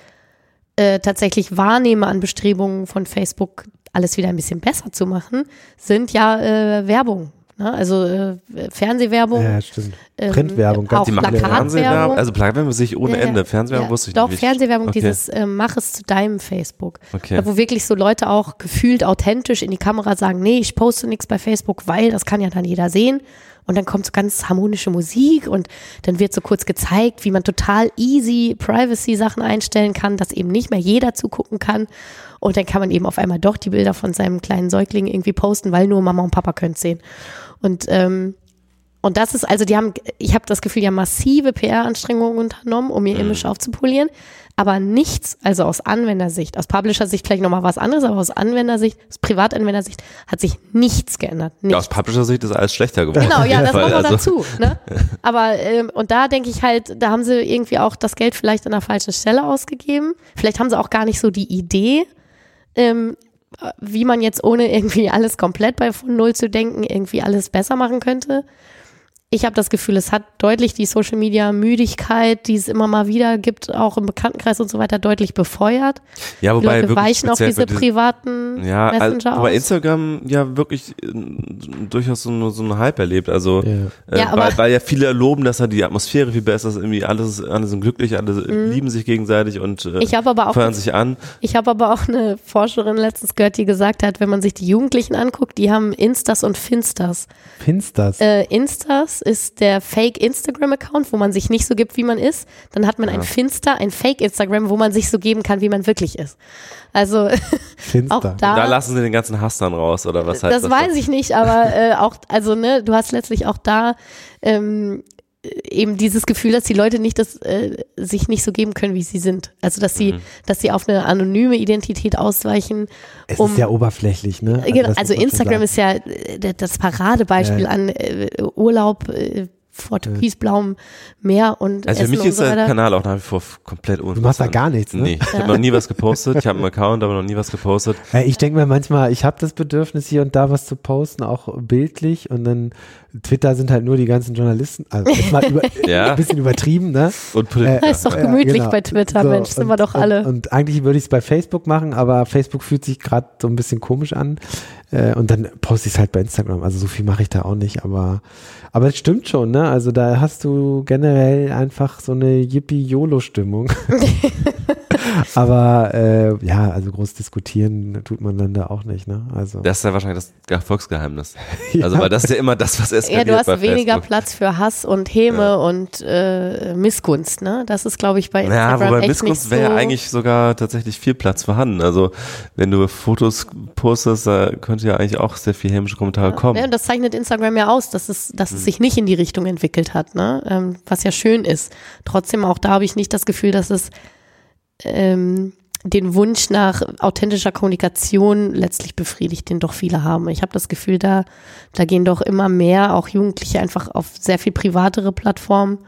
äh, tatsächlich wahrnehme an Bestrebungen von Facebook, alles wieder ein bisschen besser zu machen, sind ja äh, Werbung. Ne? Also äh, Fernsehwerbung. Ja, stimmt. ähm, Printwerbung, ganz auch die machen Plakatwerbung. Fernsehwerbung, also Plakatwerbung sehe ich ohne Ja, ja. Ende. Fernsehwerbung Ja, wusste ich Doch, nicht. Fernsehwerbung, Okay. dieses äh, Mach es zu deinem Facebook. Okay. Da, wo wirklich so Leute auch gefühlt authentisch in die Kamera sagen, nee, ich poste nichts bei Facebook, weil das kann ja dann jeder sehen. Und dann kommt so ganz harmonische Musik und dann wird so kurz gezeigt, wie man total easy Privacy-Sachen einstellen kann, dass eben nicht mehr jeder zugucken kann. Und dann kann man eben auf einmal doch die Bilder von seinem kleinen Säugling irgendwie posten, weil nur Mama und Papa können sehen. Und ähm, und das ist, also die haben, ich habe das Gefühl, die haben massive PR-Anstrengungen unternommen, um ihr Image aufzupolieren, aber nichts, also aus Anwendersicht, aus Publisher-Sicht vielleicht nochmal was anderes, aber aus Anwendersicht, aus Privatanwendersicht hat sich nichts geändert. ja, Nichts. aus Publisher-Sicht ist alles schlechter geworden. Genau, ja, [laughs] das kommt noch Also, dazu. Ne? [laughs] Aber ähm, und da denke ich halt, da haben sie irgendwie auch das Geld vielleicht an der falschen Stelle ausgegeben. Vielleicht haben sie auch gar nicht so die Idee, ähm, äh, wie man jetzt ohne irgendwie alles komplett bei von Null zu denken, irgendwie alles besser machen könnte. Ich habe das Gefühl, es hat deutlich die Social Media Müdigkeit, die es immer mal wieder gibt, auch im Bekanntenkreis und so weiter, deutlich befeuert. Ja, Die wobei Leute wirklich weichen auf diese privaten ja, also, Messenger wobei aus. Instagram ja wirklich äh, durchaus so, eine- so einen Hype erlebt. Also Ja. äh, Ja, aber- weil, weil ja viele loben, dass da die Atmosphäre viel besser ist, irgendwie alles, alle sind glücklich, alle lieben sich gegenseitig und äh, Mhm. Ich habe aber auch feuern sich an. Ich habe aber auch eine Forscherin letztens gehört, die gesagt hat, wenn man sich die Jugendlichen anguckt, die haben Instas und Finsters. Finsters. Äh, Instas ist der Fake-Instagram-Account, wo man sich nicht so gibt, wie man ist. Dann hat man ein Finster, ein Fake-Instagram, wo man sich so geben kann, wie man wirklich ist. Also [laughs] Finster. auch da. Da lassen sie den ganzen Hass dann raus, oder was heißt das das? weiß ich nicht, aber äh, auch, also ne, du hast letztlich auch da ähm, eben dieses Gefühl, dass die Leute nicht das, äh, sich nicht so geben können, wie sie sind. Also dass Mhm. sie, dass sie auf eine anonyme Identität ausweichen. es um- ist ja oberflächlich, ne? Genau, also schon Instagram ist ja äh, das Paradebeispiel Ja. an äh, Urlaub äh, vor türkisblauem Meer und Also für mich ist so der. Kanal auch nach wie vor komplett Du machst da uninteressant. gar nichts, ne? Nee, ich habe noch nie was gepostet. Ich habe einen Account, aber noch nie was gepostet. Ja, [laughs] ich denke mir manchmal, ich habe das Bedürfnis, hier und da was zu posten, auch bildlich. Und dann Twitter sind halt nur die ganzen Journalisten. Also ist mal über, [laughs] Ja. ein bisschen übertrieben, ne? Und Politiker. ist doch Ja, gemütlich genau. bei Twitter, So, Mensch, sind und- wir doch alle. Und, und eigentlich würde ich es bei Facebook machen, aber Facebook fühlt sich gerade so ein bisschen komisch an. Äh, und dann poste ich es halt bei Instagram. Also so viel mache ich da auch nicht, aber aber es stimmt schon, ne? Also da hast du generell einfach so eine Yippie-YOLO-Stimmung. [laughs] aber äh, ja, also groß diskutieren tut man dann da auch nicht, ne? Also Das ist ja wahrscheinlich das Erfolgsgeheimnis. [laughs] Ja. Also, weil das ist ja immer das, was Ja, eskaliert du hast weniger Facebook. Platz für Hass und Häme und äh, Missgunst, ne? Das ist, glaube ich, bei Ja, Instagram wobei echt Missgunst wäre so. ja eigentlich sogar tatsächlich viel Platz vorhanden. Also wenn du Fotos postest, da könnte ja eigentlich auch sehr viel hämische Kommentare kommen. Ja, und das zeichnet Instagram ja aus, dass es, dass Mhm. es sich nicht in die Richtung entwickelt hat, ne? Ähm, was ja schön ist. Trotzdem auch da habe ich nicht das Gefühl, dass es ähm, den Wunsch nach authentischer Kommunikation letztlich befriedigt, den doch viele haben. Ich habe das Gefühl, da, da gehen doch immer mehr, auch Jugendliche einfach auf sehr viel privatere Plattformen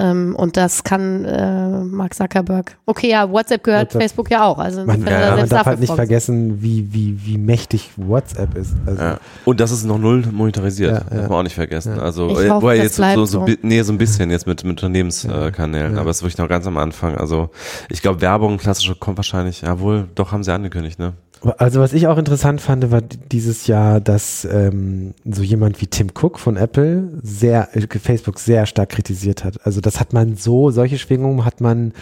ähm, und das kann äh, Mark Zuckerberg. Okay, ja, WhatsApp gehört WhatsApp. Facebook ja auch. Also man, ja, man darf halt nicht vergessen, wie, wie, wie mächtig WhatsApp ist. Also ja. Und das ist noch null monetarisiert. Ja, darf man auch nicht vergessen. Also ich hoffe, jetzt so, so, so, nee, so ein bisschen jetzt mit, mit Unternehmenskanälen, aber es ist wirklich noch ganz am Anfang. Also ich glaube, Werbung, klassische kommt wahrscheinlich, jawohl, doch haben sie angekündigt, ne? Also was ich auch interessant fand, war dieses Jahr, dass ähm, so jemand wie Tim Cook von Apple sehr äh, Facebook sehr stark kritisiert hat. Also das hat man so, solche Schwingungen hat man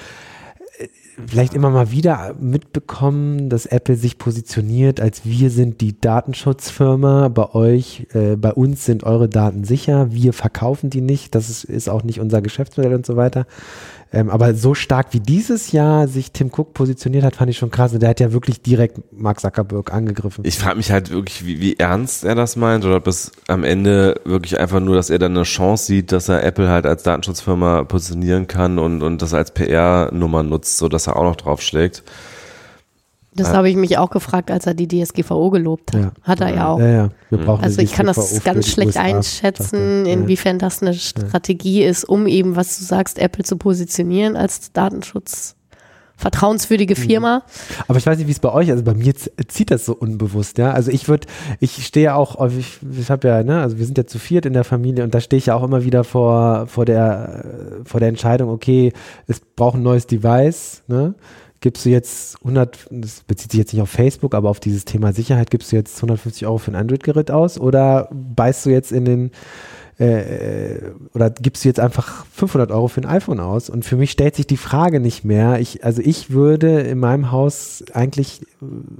äh, vielleicht immer mal wieder mitbekommen, dass Apple sich positioniert, als wir sind die Datenschutzfirma, bei euch, äh, bei uns sind eure Daten sicher, wir verkaufen die nicht, das ist, ist auch nicht unser Geschäftsmodell und so weiter. Ähm, aber so stark wie dieses Jahr sich Tim Cook positioniert hat, fand ich schon krass. Der hat ja wirklich direkt Mark Zuckerberg angegriffen. Ich frage mich halt wirklich, wie, wie ernst er das meint oder ob es am Ende wirklich einfach nur, dass er dann eine Chance sieht, dass er Apple halt als Datenschutzfirma positionieren kann und, und das als PR-Nummer nutzt, so dass er auch noch draufschlägt. Das habe ich mich auch gefragt, als er die DSGVO gelobt hat. Ja. Hat er ja auch. Ja, ja. also ich kann das ganz schlecht USA, einschätzen, inwiefern das eine Strategie ist, um eben, was du sagst, Apple zu positionieren als Datenschutz vertrauenswürdige mhm. Firma. Aber ich weiß nicht, wie es bei euch, also bei mir zieht das so unbewusst, ja. Also ich würde, ich stehe auch, ich, ich habe ja, ne, also wir sind ja zu viert in der Familie und da stehe ich ja auch immer wieder vor, vor der, vor der Entscheidung, okay, es braucht ein neues Device, ne? Gibst du jetzt 100, das bezieht sich jetzt nicht auf Facebook, aber auf dieses Thema Sicherheit, gibst du jetzt 150 Euro für ein Android-Gerät aus oder beißt du jetzt in den äh, oder gibst du jetzt einfach 500 Euro für ein iPhone aus? Und für mich stellt sich die Frage nicht mehr. Ich, also ich würde in meinem Haus eigentlich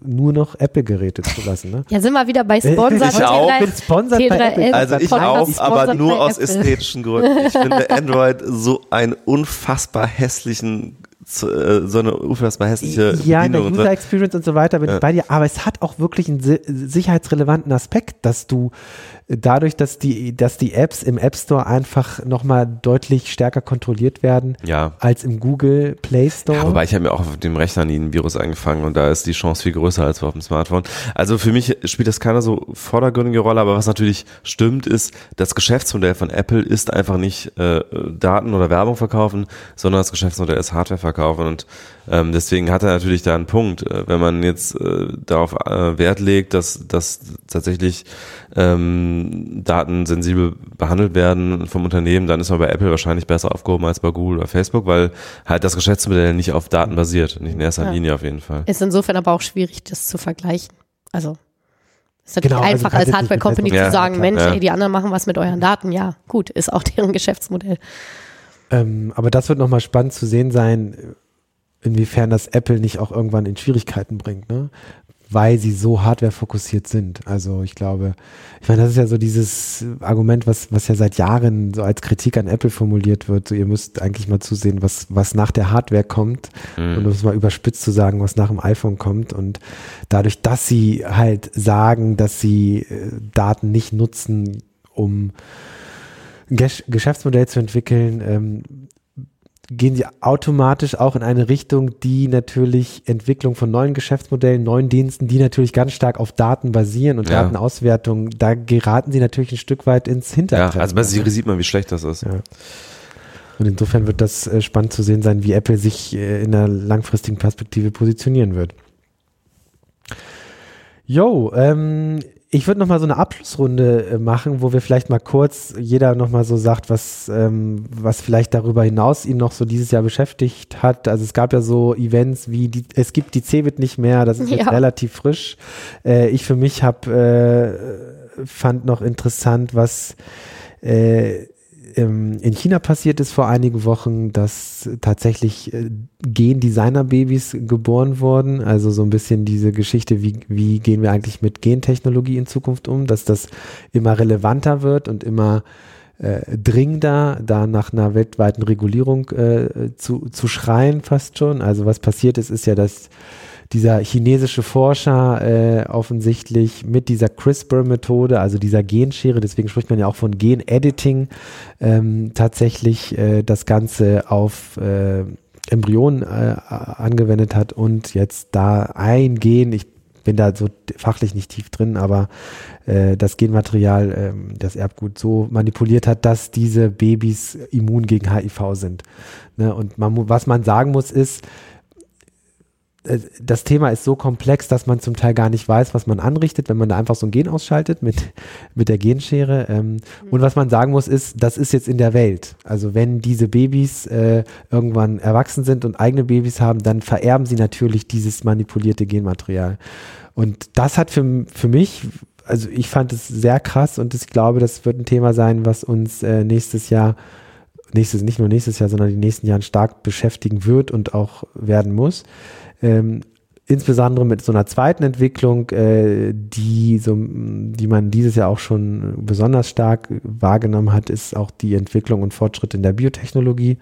nur noch Apple-Geräte zulassen. Ne? Ja, sind wir wieder bei Sponsor. Ich auch. bin sponsert bei Apple. Also ich auch, aber nur aus ästhetischen Gründen. Ich finde [laughs] Android so einen unfassbar hässlichen äh, so eine unfassbar hässliche Ja, in der User Experience und so weiter bin ja. ich bei dir, aber es hat auch wirklich einen sicherheitsrelevanten Aspekt, dass du dadurch, dass die, dass die Apps im App Store einfach nochmal deutlich stärker kontrolliert werden ja. als im Google Play Store. Ja, wobei ich habe mir auch auf dem Rechner nie ein Virus eingefangen und da ist die Chance viel größer als auf dem Smartphone. Also für mich spielt das keine so vordergründige Rolle, aber was natürlich stimmt, ist, das Geschäftsmodell von Apple ist einfach nicht äh, Daten oder Werbung verkaufen, sondern das Geschäftsmodell ist Hardware verkaufen und ähm, deswegen hat er natürlich da einen Punkt. Äh, wenn man jetzt äh, darauf äh, Wert legt, dass, dass tatsächlich ähm, Daten sensibel behandelt werden vom Unternehmen, dann ist man bei Apple wahrscheinlich besser aufgehoben als bei Google oder Facebook, weil halt das Geschäftsmodell nicht auf Daten basiert, nicht in erster ja. Linie auf jeden Fall. Ist insofern aber auch schwierig, das zu vergleichen. Also ist natürlich genau, einfach also als Hardware-Company zu sagen, ja, Mensch, ja. ey, die anderen machen was mit euren Daten. Ja, gut, ist auch [laughs] deren Geschäftsmodell. Ähm, aber das wird nochmal spannend zu sehen sein, inwiefern das Apple nicht auch irgendwann in Schwierigkeiten bringt, ne? Weil sie so hardware-fokussiert sind. Also ich glaube, ich meine, das ist ja so dieses Argument, was, was ja seit Jahren so als Kritik an Apple formuliert wird. So, ihr müsst eigentlich mal zusehen, was, was nach der Hardware kommt. Mhm. Und um es mal überspitzt zu sagen, was nach dem iPhone kommt. Und dadurch, dass sie halt sagen, dass sie äh, Daten nicht nutzen, um ein Geschäftsmodell zu entwickeln, ähm, gehen sie automatisch auch in eine Richtung, die natürlich Entwicklung von neuen Geschäftsmodellen, neuen Diensten, die natürlich ganz stark auf Daten basieren und ja. Datenauswertung, da geraten sie natürlich ein Stück weit ins Hintertreffen. Ja, also bei Siri sieht man, wie schlecht das ist. Ja. Und insofern wird das äh, spannend zu sehen sein, wie Apple sich äh, in einer langfristigen Perspektive positionieren wird. Jo, ähm, ich würde noch mal so eine Abschlussrunde äh, machen, wo wir vielleicht mal kurz jeder noch mal so sagt, was ähm, was vielleicht darüber hinaus ihn noch so dieses Jahr beschäftigt hat. Also es gab ja so Events wie die, es gibt die Cebit nicht mehr, das ist [laughs] ja. jetzt relativ frisch. Äh, ich für mich habe äh, fand noch interessant, was äh, in China passiert ist vor einigen Wochen, dass tatsächlich äh, Gen-Designer-Babys geboren wurden. Also so ein bisschen diese Geschichte, wie, wie gehen wir eigentlich mit Gentechnologie in Zukunft um, dass das immer relevanter wird und immer äh, dringender, da nach einer weltweiten Regulierung äh, zu, zu schreien fast schon. Also was passiert ist, ist ja, dass dieser chinesische Forscher äh, offensichtlich mit dieser CRISPR-Methode, also dieser Genschere, deswegen spricht man ja auch von Gen-Editing, ähm, tatsächlich äh, das Ganze auf äh, Embryonen äh, angewendet hat und jetzt da ein Gen, ich bin da so fachlich nicht tief drin, aber äh, das Genmaterial, äh, das Erbgut so manipuliert hat, dass diese Babys immun gegen HIV sind. Ne? Und man, was man sagen muss, ist, das Thema ist so komplex, dass man zum Teil gar nicht weiß, was man anrichtet, wenn man da einfach so ein Gen ausschaltet mit, [laughs] mit der Genschere. Ähm, mhm. Und was man sagen muss, ist, das ist jetzt in der Welt. Also wenn diese Babys äh, irgendwann erwachsen sind und eigene Babys haben, dann vererben sie natürlich dieses manipulierte Genmaterial. Und das hat für, für mich, also ich fand es sehr krass und ich glaube, das wird ein Thema sein, was uns äh, nächstes Jahr nächstes, nicht nur nächstes Jahr, sondern die nächsten Jahren stark beschäftigen wird und auch werden muss. Ähm, insbesondere mit so einer zweiten Entwicklung, äh, die, so, die man dieses Jahr auch schon besonders stark wahrgenommen hat, ist auch die Entwicklung und Fortschritt in der Biotechnologie.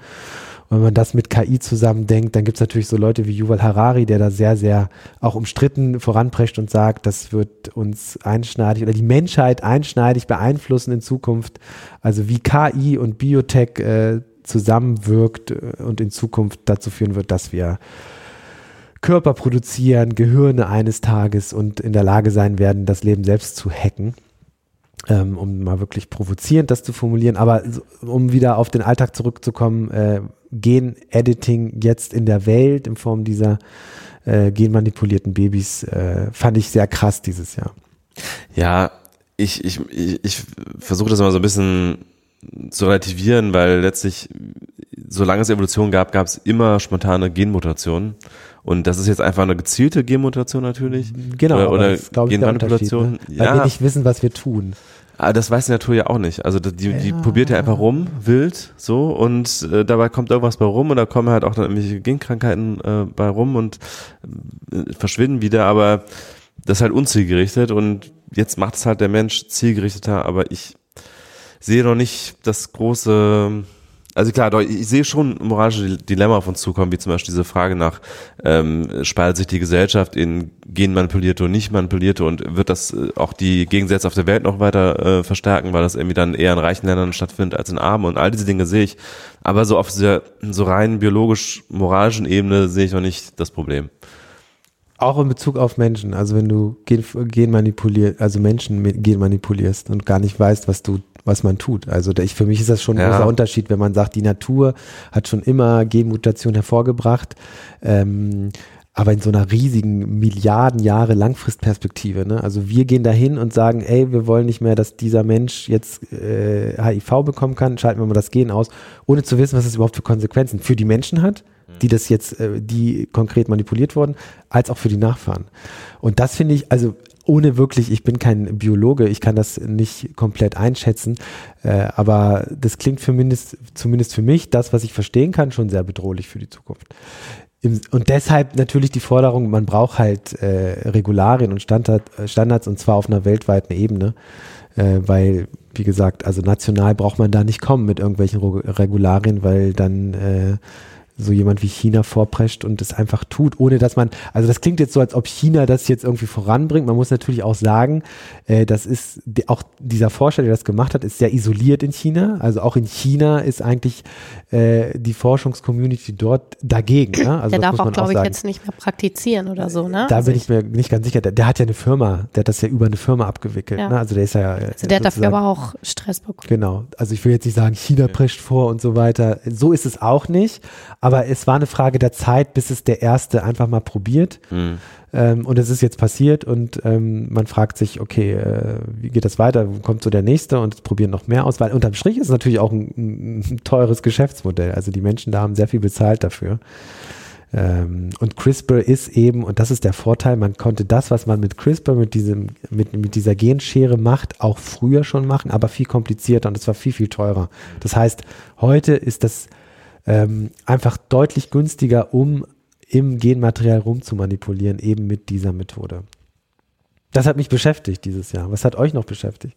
Wenn man das mit KI zusammendenkt, dann gibt es natürlich so Leute wie Yuval Harari, der da sehr, sehr auch umstritten voranprescht und sagt, das wird uns einschneidig oder die Menschheit einschneidig beeinflussen in Zukunft. Also wie KI und Biotech äh, zusammenwirkt äh, und in Zukunft dazu führen wird, dass wir Körper produzieren, Gehirne eines Tages und in der Lage sein werden, das Leben selbst zu hacken. Ähm, um mal wirklich provozierend das zu formulieren, aber um wieder auf den Alltag zurückzukommen, äh, Gen-Editing jetzt in der Welt in Form dieser äh, genmanipulierten Babys äh, fand ich sehr krass dieses Jahr. Ja, ich, ich, ich, ich versuche das mal so ein bisschen zu relativieren, weil letztlich, solange es Evolution gab, gab es immer spontane Genmutationen. Und das ist jetzt einfach eine gezielte Genmutation natürlich. Genau. Oder, oder das, Genmanipulation. Ne? Weil ja. wir nicht wissen, was wir tun. Aber ah, das weiß die Natur ja auch nicht. Also die, die ja. probiert ja einfach rum, wild, so, und äh, dabei kommt irgendwas bei rum und da kommen halt auch dann irgendwelche Genkrankheiten äh, bei rum und äh, verschwinden wieder, aber das ist halt unzielgerichtet und jetzt macht es halt der Mensch zielgerichteter, aber ich sehe noch nicht das große also klar, ich sehe schon moralische Dilemma auf uns zukommen, wie zum Beispiel diese Frage nach, ähm, spaltet sich die Gesellschaft in genmanipulierte und nicht manipulierte und wird das äh, auch die Gegensätze auf der Welt noch weiter äh, verstärken, weil das irgendwie dann eher in reichen Ländern stattfindet als in armen und all diese Dinge sehe ich. Aber so auf dieser so rein biologisch-moralischen Ebene sehe ich noch nicht das Problem. Auch in Bezug auf Menschen, also wenn du Gen, Gen manipulierst, also Menschen Gen manipulierst und gar nicht weißt, was du was man tut. Also ich, für mich ist das schon ein ja. großer Unterschied, wenn man sagt, die Natur hat schon immer Genmutation hervorgebracht. Ähm, aber in so einer riesigen Milliarden Jahre Langfristperspektive. Ne? Also wir gehen dahin und sagen, ey, wir wollen nicht mehr, dass dieser Mensch jetzt äh, HIV bekommen kann, schalten wir mal das Gen aus, ohne zu wissen, was das überhaupt für Konsequenzen für die Menschen hat, die das jetzt, äh, die konkret manipuliert wurden, als auch für die Nachfahren. Und das finde ich, also ohne wirklich, ich bin kein Biologe, ich kann das nicht komplett einschätzen, äh, aber das klingt für mindest, zumindest für mich, das, was ich verstehen kann, schon sehr bedrohlich für die Zukunft. Im, und deshalb natürlich die Forderung, man braucht halt äh, Regularien und Standard, äh, Standards und zwar auf einer weltweiten Ebene, äh, weil, wie gesagt, also national braucht man da nicht kommen mit irgendwelchen Regularien, weil dann äh, so jemand wie China vorprescht und es einfach tut, ohne dass man, also das klingt jetzt so, als ob China das jetzt irgendwie voranbringt. Man muss natürlich auch sagen, äh, das ist die, auch dieser Forscher, der das gemacht hat, ist sehr isoliert in China. Also auch in China ist eigentlich äh, die Forschungscommunity dort dagegen. Ne? Also der darf auch, glaube ich, jetzt nicht mehr praktizieren oder so, ne? Da also bin ich mir nicht ganz sicher. Der, der, hat ja eine Firma, der hat das ja über eine Firma abgewickelt. Ja. Ne? Also der ist ja. Also der hat dafür aber auch Stress bekommen. Genau. Also ich will jetzt nicht sagen, China prescht vor und so weiter. So ist es auch nicht. Aber es war eine Frage der Zeit, bis es der Erste einfach mal probiert. Mhm. Ähm, und es ist jetzt passiert und ähm, man fragt sich, okay, äh, wie geht das weiter? Kommt so der Nächste und probieren noch mehr aus? Weil unterm Strich ist es natürlich auch ein, ein teures Geschäftsmodell. Also die Menschen da haben sehr viel bezahlt dafür. Ähm, und CRISPR ist eben, und das ist der Vorteil, man konnte das, was man mit CRISPR, mit, diesem, mit, mit dieser Genschere macht, auch früher schon machen, aber viel komplizierter und es war viel, viel teurer. Das heißt, heute ist das ähm, einfach deutlich günstiger, um im Genmaterial rumzumanipulieren, eben mit dieser Methode. Das hat mich beschäftigt dieses Jahr. Was hat euch noch beschäftigt?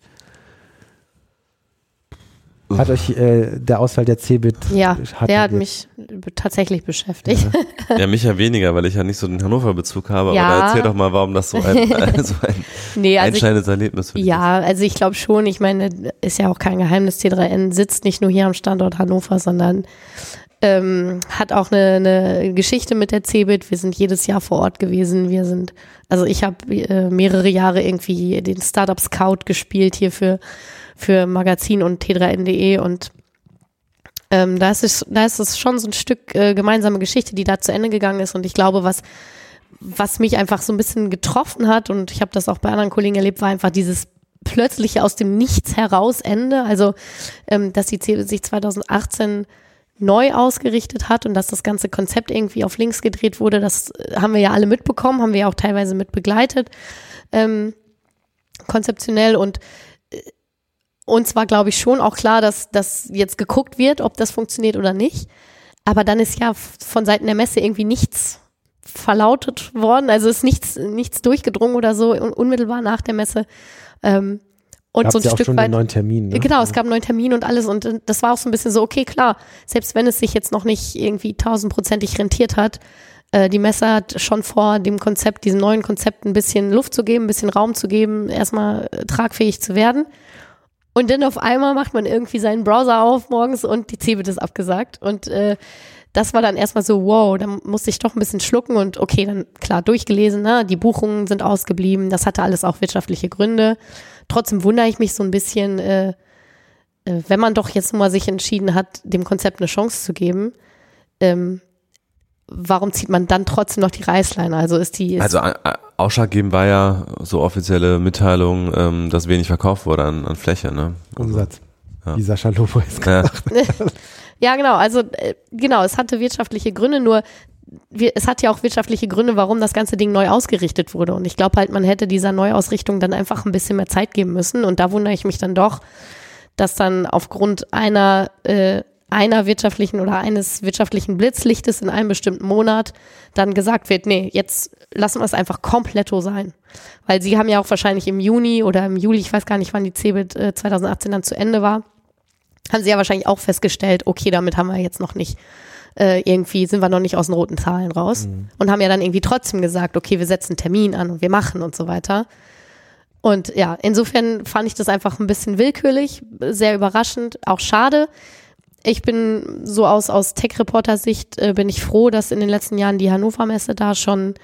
Hat euch äh, der Ausfall der Cebit? Ja, der hat mich tatsächlich beschäftigt. Ja. ja. mich ja weniger, weil ich ja nicht so den Hannover-Bezug habe. Ja. Aber erzähl doch mal, warum das so ein, [laughs] so ein nee, also einschneidendes ich, Erlebnis für dich Ja, ist. also ich glaube schon, ich meine, ist ja auch kein Geheimnis, T3N sitzt nicht nur hier am Standort Hannover, sondern Ähm, hat auch eine, eine Geschichte mit der CeBIT. Wir sind jedes Jahr vor Ort gewesen. Wir sind, also ich habe äh, mehrere Jahre irgendwie den Startup Scout gespielt hier für, für Magazin und T3N.de und ähm, da ist es, da ist es schon so ein Stück äh, gemeinsame Geschichte, die da zu Ende gegangen ist. Und ich glaube, was, was mich einfach so ein bisschen getroffen hat, und ich habe das auch bei anderen Kollegen erlebt, war einfach dieses plötzliche aus dem Nichts heraus Ende. Also, ähm, dass die CDU sich 2018 neu ausgerichtet hat und dass das ganze Konzept irgendwie auf links gedreht wurde, das äh, haben wir ja alle mitbekommen, haben wir ja auch teilweise mit begleitet, ähm, konzeptionell und äh, uns war, glaube ich, schon auch klar, dass, dass jetzt geguckt wird, ob das funktioniert oder nicht. Aber dann ist ja von Seiten der Messe irgendwie nichts verlautet worden. Also ist nichts, nichts durchgedrungen oder so unmittelbar nach der Messe. Ähm, und Gab's so ein ja auch Stück schon weit. den neuen Termin. Ne? Genau, es gab einen neuen Termin und alles und äh, das war auch so ein bisschen so, okay, klar, selbst wenn es sich jetzt noch nicht irgendwie tausendprozentig rentiert hat, äh, die Messe hat schon vor, dem Konzept, diesem neuen Konzept ein bisschen Luft zu geben, ein bisschen Raum zu geben, erstmal äh, tragfähig zu werden. Und dann auf einmal macht man irgendwie seinen Browser auf morgens und die Cebit ist abgesagt. Und äh, das war dann erstmal so, wow, da musste ich doch ein bisschen schlucken und okay, dann klar durchgelesen, ne? die Buchungen sind ausgeblieben, das hatte alles auch wirtschaftliche Gründe. Trotzdem wundere ich mich so ein bisschen, äh, äh, wenn man doch jetzt mal sich entschieden hat, dem Konzept eine Chance zu geben, ähm, warum zieht man dann trotzdem noch die Reißleine? Also ist die. Ist Also äh, ausschlaggebend war ja so offizielle Mitteilung, ähm, dass wenig verkauft wurde an, an Fläche. Ne? Also, Umsatz. Ja. Wie Sascha Lobo jetzt ja. [laughs] Ja, genau. Also äh, genau, es hatte wirtschaftliche Gründe, nur wir, es hat ja auch wirtschaftliche Gründe, warum das ganze Ding neu ausgerichtet wurde. Und ich glaube halt, man hätte dieser Neuausrichtung dann einfach ein bisschen mehr Zeit geben müssen. Und da wundere ich mich dann doch, dass dann aufgrund einer äh, einer wirtschaftlichen oder eines wirtschaftlichen Blitzlichtes in einem bestimmten Monat dann gesagt wird, nee, jetzt lassen wir es einfach komplett sein. Weil sie haben ja auch wahrscheinlich im Juni oder im Juli, ich weiß gar nicht, wann die CeBIT äh, 2018 dann zu Ende war, haben sie ja wahrscheinlich auch festgestellt, okay, damit haben wir jetzt noch nicht äh, irgendwie sind wir noch nicht aus den roten Zahlen raus Mhm. und haben ja dann irgendwie trotzdem gesagt, okay, wir setzen einen Termin an und wir machen und so weiter. Und ja, insofern fand ich das einfach ein bisschen willkürlich, sehr überraschend, auch schade. Ich bin so aus, aus Tech-Reporter-Sicht äh, bin ich froh, dass in den letzten Jahren die Hannover Messe da schon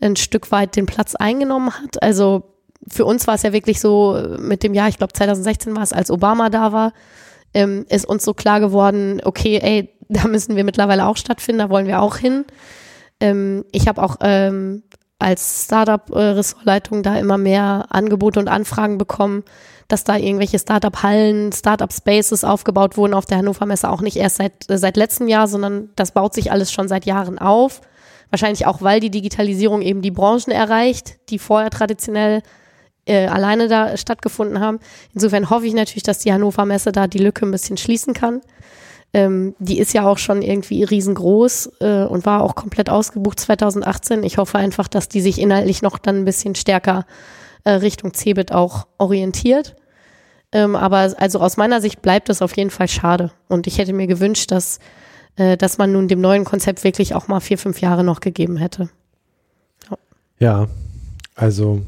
ein Stück weit den Platz eingenommen hat. Also für uns war es ja wirklich so äh, mit dem Jahr, ich glaube 2016 war es, als Obama da war, ähm, ist uns so klar geworden, okay, ey, [laughs] da müssen wir mittlerweile auch stattfinden, da wollen wir auch hin. Ähm, ich habe auch ähm, als Startup-Ressortleitung da immer mehr Angebote und Anfragen bekommen, dass da irgendwelche Startup-Hallen, Startup-Spaces aufgebaut wurden auf der Hannover Messe, auch nicht erst seit, äh, seit letztem Jahr, sondern das baut sich alles schon seit Jahren auf. Wahrscheinlich auch, weil die Digitalisierung eben die Branchen erreicht, die vorher traditionell äh, alleine da stattgefunden haben. Insofern hoffe ich natürlich, dass die Hannover Messe da die Lücke ein bisschen schließen kann. Ähm, die ist ja auch schon irgendwie riesengroß äh, und war auch komplett ausgebucht 2018. Ich hoffe einfach, dass die sich inhaltlich noch dann ein bisschen stärker äh, Richtung Cebit auch orientiert. Ähm, aber also aus meiner Sicht bleibt es auf jeden Fall schade. Und ich hätte mir gewünscht, dass, äh, dass man nun dem neuen Konzept wirklich auch mal vier, fünf Jahre noch gegeben hätte. Ja, also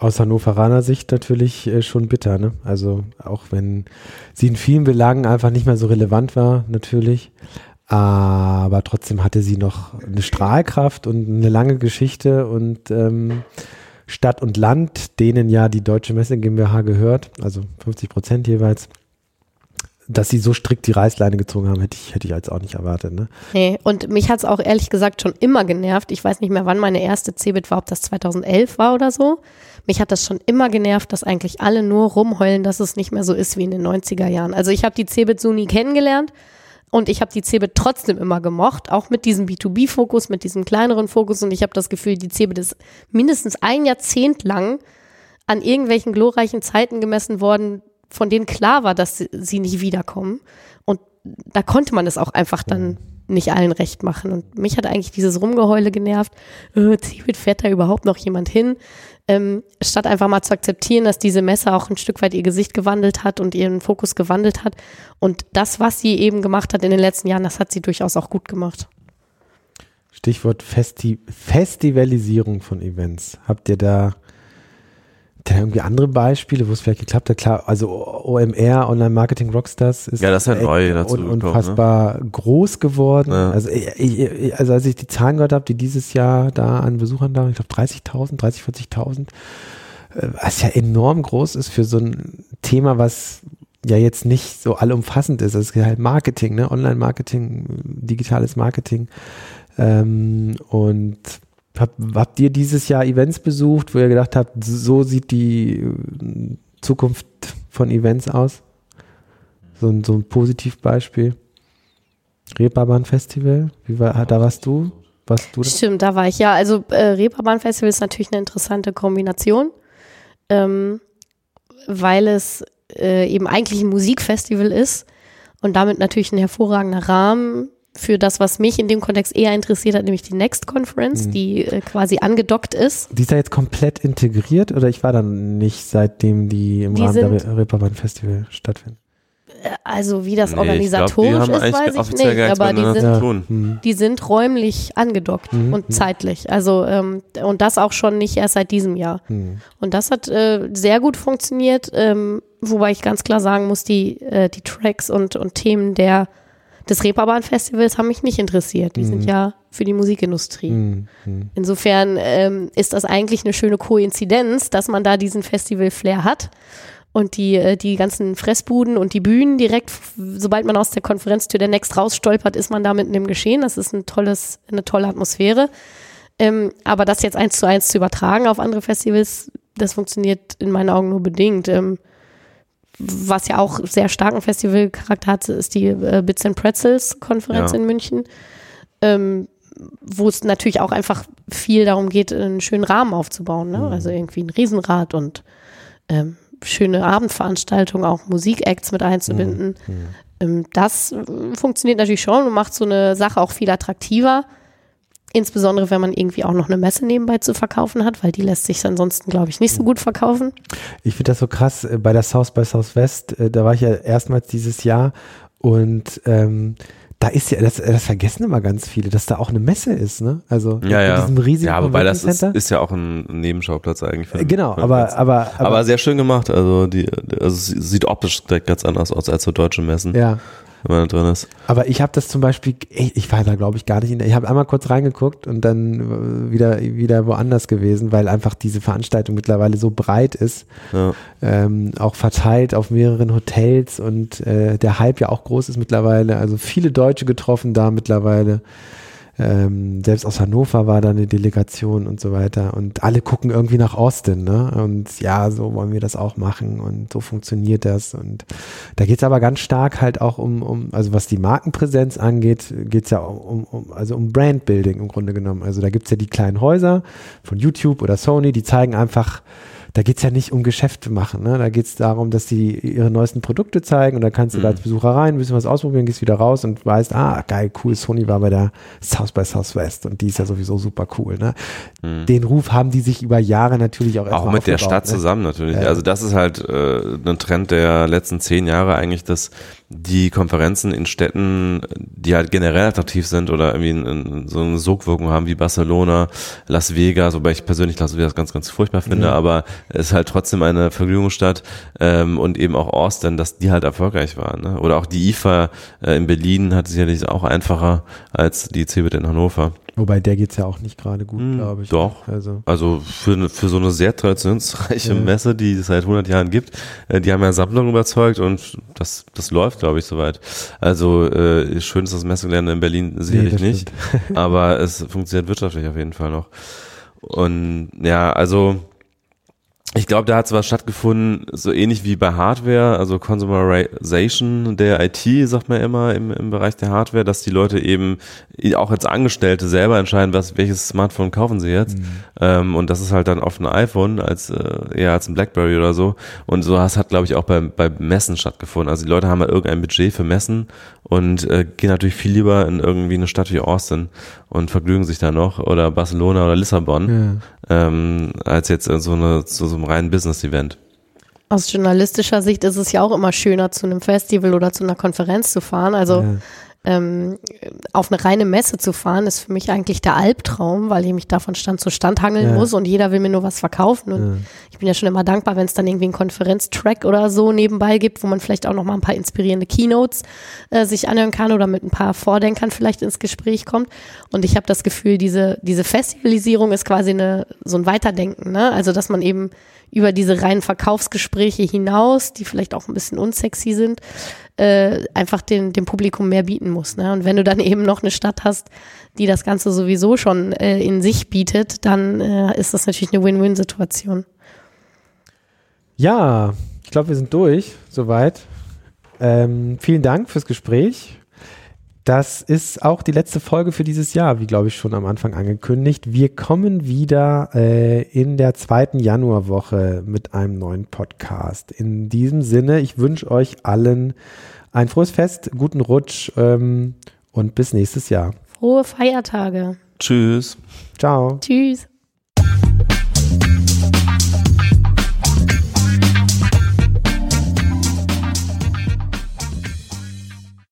aus Hannoveraner Sicht natürlich äh, schon bitter, ne? Also auch wenn sie in vielen Belangen einfach nicht mehr so relevant war, natürlich. Aber trotzdem hatte sie noch eine Strahlkraft und eine lange Geschichte und ähm, Stadt und Land, denen ja die Deutsche Messe GmbH gehört, also 50 Prozent jeweils, dass sie so strikt die Reißleine gezogen haben, hätte ich, hätte ich jetzt auch nicht erwartet. Ne? Nee, und mich hat es auch ehrlich gesagt schon immer genervt. Ich weiß nicht mehr, wann meine erste Cebit war, ob das 2011 war oder so. Mich hat das schon immer genervt, dass eigentlich alle nur rumheulen, dass es nicht mehr so ist wie in den 90er Jahren. Also ich habe die Cebit so nie kennengelernt und ich habe die Cebit trotzdem immer gemocht, auch mit diesem B2B-Fokus, mit diesem kleineren Fokus und ich habe das Gefühl, die Cebit ist mindestens ein Jahrzehnt lang an irgendwelchen glorreichen Zeiten gemessen worden, von denen klar war, dass sie- nicht wiederkommen. Und da konnte man es auch einfach dann nicht allen recht machen. Und mich hat eigentlich dieses Rumgeheule genervt. Äh, Cebit fährt da überhaupt noch jemand hin? Ähm, statt einfach mal zu akzeptieren, dass diese Messe auch ein Stück weit ihr Gesicht gewandelt hat und ihren Fokus gewandelt hat. Und das, was sie eben gemacht hat in den letzten Jahren, das hat sie durchaus auch gut gemacht. Stichwort Festi Festivalisierung von Events. Habt ihr da Da irgendwie andere Beispiele, wo es vielleicht geklappt hat. Klar, also OMR, Online Marketing Rockstars, ist Ja, das ist ja neu dazu un gekommen, ne? unfassbar groß geworden. Ja. Also, ich, also als ich die Zahlen gehört habe, die dieses Jahr da an Besuchern da, ich glaube 30.000, 30, 40.000, äh, was ja enorm groß ist für so ein Thema, was ja jetzt nicht so allumfassend ist. Es ist halt Marketing, ne? Online-Marketing, digitales Marketing. Ähm, und hab, habt ihr dieses Jahr Events besucht, wo ihr gedacht habt, so sieht die äh, Zukunft von Events aus? So ein, so ein Positivbeispiel. Reeperbahn Festival, wie war, da warst du? Warst du da? Stimmt, da war ich ja. Also äh, Reeperbahn Festival ist natürlich eine interessante Kombination, ähm, weil es äh, eben eigentlich ein Musikfestival ist und damit natürlich ein hervorragender Rahmen für das, was mich in dem Kontext eher interessiert hat, nämlich die Next Conference, Mhm. die äh, quasi angedockt ist. Die ist da jetzt komplett integriert oder ich war dann nicht, seitdem die im Die Rahmen der sind- Re Reeperbahn Festival stattfinden? Äh, Also wie das Nee, organisatorisch glaub, ist, weiß ich nicht, aber die sind zu tun. Hm. die sind räumlich angedockt Mhm, und mhm. zeitlich. Also ähm, und das auch schon nicht erst seit diesem Jahr. Hm. Und das hat äh, sehr gut funktioniert, ähm, wobei ich ganz klar sagen muss, die, äh, die Tracks und, und Themen der, des Reeperbahn-Festivals haben mich nicht interessiert. Die sind Mhm. ja für die Musikindustrie. Hm. Hm. Insofern ähm, ist das eigentlich eine schöne Koinzidenz, dass man da diesen Festival-Flair hat. Und die, äh, die ganzen Fressbuden und die Bühnen direkt, sobald man aus der Konferenztür der Next rausstolpert, ist man da mitten im Geschehen. Das ist ein tolles, eine tolle Atmosphäre. Ähm, aber das jetzt eins zu eins zu übertragen auf andere Festivals, das funktioniert in meinen Augen nur bedingt. Ähm, was ja auch sehr starken Festivalcharakter hat, ist die äh, Bits and Pretzels Konferenz Ja. in München. Ähm, wo es natürlich auch einfach viel darum geht, einen schönen Rahmen aufzubauen. Ne? Mhm. Also irgendwie ein Riesenrad und ähm, schöne Abendveranstaltungen, auch Musikacts mit einzubinden. Mhm. Ähm, das äh, funktioniert natürlich schon und macht so eine Sache auch viel attraktiver. Insbesondere, wenn man irgendwie auch noch eine Messe nebenbei zu verkaufen hat, weil die lässt sich ansonsten, glaube ich, nicht so gut verkaufen. Ich finde das so krass äh, bei der South by Southwest, äh, da war ich ja erstmals dieses Jahr und ähm, da ist ja, das, das vergessen immer ganz viele, dass da auch eine Messe ist, ne? Also Ja, in ja. diesem riesigen ja, wobei das ist, ist ja auch ein Nebenschauplatz eigentlich. für- Äh, genau, für- aber, aber, aber, aber sehr schön gemacht. Also die, also es sieht optisch direkt ganz anders aus als so deutsche Messen, ja. Wenn man drin ist. Aber ich habe das zum Beispiel, ich, ich war da glaube ich gar nicht in der, ich habe einmal kurz reingeguckt und dann äh, wieder, wieder woanders gewesen, weil einfach diese Veranstaltung mittlerweile so breit ist, Ja. ähm, auch verteilt auf mehreren Hotels und äh, der Hype ja auch groß ist mittlerweile, also viele Deutsche getroffen da mittlerweile. Ähm, selbst aus Hannover war da eine Delegation und so weiter. Und alle gucken irgendwie nach Austin, ne? Und ja, so wollen wir das auch machen und so funktioniert das. Und da geht es aber ganz stark halt auch um, um, also was die Markenpräsenz angeht, geht es ja um, um, also um Brandbuilding im Grunde genommen. Also da gibt es ja die kleinen Häuser von YouTube oder Sony, die zeigen einfach, da geht es ja nicht um Geschäfte machen. Ne? Da geht es darum, dass sie ihre neuesten Produkte zeigen und da kannst du da als Besucher rein, ein bisschen was ausprobieren, gehst wieder raus und weißt, ah, geil, cool, Sony war bei der South by Southwest und die ist ja sowieso super cool. Ne? Den Ruf haben die sich über Jahre natürlich auch Auch erstmal mit der Stadt ne? zusammen natürlich. Ja. Also das ist halt äh, ein Trend der letzten zehn Jahre eigentlich, dass die Konferenzen in Städten, die halt generell attraktiv sind oder irgendwie ein, ein, so eine Sogwirkung haben wie Barcelona, Las Vegas, wobei ich persönlich Las Vegas ganz, ganz furchtbar finde, Ja. aber es ist halt trotzdem eine Vergnügungsstadt ähm, und eben auch Austin, dass die halt erfolgreich waren. Ne? Oder auch die IFA äh, in Berlin hat sicherlich auch einfacher als die CeBIT in Hannover. Wobei der geht es ja auch nicht gerade gut, Hm, glaube ich. doch. Also, Also für, eine- für so eine sehr traditionsreiche Ja. Messe, die es seit 100 Jahren gibt, äh, die haben ja Sammlungen überzeugt und das, das läuft, glaube ich, soweit. Also äh, schön ist das Messegelände in Berlin sicherlich das nicht, [laughs] aber es funktioniert wirtschaftlich auf jeden Fall noch. Und ja, also ich glaube, da hat was stattgefunden, so ähnlich wie bei Hardware, also Consumerization der IT, sagt man immer im, im Bereich der Hardware, dass die Leute eben auch als Angestellte selber entscheiden, was, welches Smartphone kaufen sie jetzt. Ähm, und das ist halt dann oft ein iPhone als äh, eher als ein Blackberry oder so. Und so das hat, glaube ich, auch bei, bei Messen stattgefunden. Also die Leute haben halt irgendein Budget für Messen und äh, gehen natürlich viel lieber in irgendwie eine Stadt wie Austin und vergnügen sich da noch oder Barcelona oder Lissabon. Ähm, als jetzt in so, eine, zu so einem reinen Business-Event. Aus journalistischer Sicht ist es ja auch immer schöner, zu einem Festival oder zu einer Konferenz zu fahren. Also Ja. Ähm, auf eine reine Messe zu fahren, ist für mich eigentlich der Albtraum, weil ich mich da von Stand zu Stand hangeln Ja. muss und jeder will mir nur was verkaufen. Und Ja. ich bin ja schon immer dankbar, wenn es dann irgendwie einen Konferenztrack oder so nebenbei gibt, wo man vielleicht auch noch mal ein paar inspirierende Keynotes äh, sich anhören kann oder mit ein paar Vordenkern vielleicht ins Gespräch kommt. Und ich habe das Gefühl, diese, diese Festivalisierung ist quasi eine, so ein Weiterdenken. Ne? Also, dass man eben über diese reinen Verkaufsgespräche hinaus, die vielleicht auch ein bisschen unsexy sind, äh, einfach den, dem Publikum mehr bieten muss. Ne? Und wenn du dann [laughs] eben noch eine Stadt hast, die das Ganze sowieso schon äh, in sich bietet, dann äh, ist das natürlich eine Win-Win-Situation. Ja, ich glaube, wir sind durch, soweit. Ähm, vielen Dank fürs Gespräch. Das ist auch die letzte Folge für dieses Jahr, wie glaube ich schon am Anfang angekündigt. Wir kommen wieder äh, in der zweiten Januarwoche mit einem neuen Podcast. In diesem Sinne, ich wünsche euch allen ein frohes Fest, guten Rutsch ähm, und bis nächstes Jahr. Frohe Feiertage. Tschüss. Ciao. Tschüss.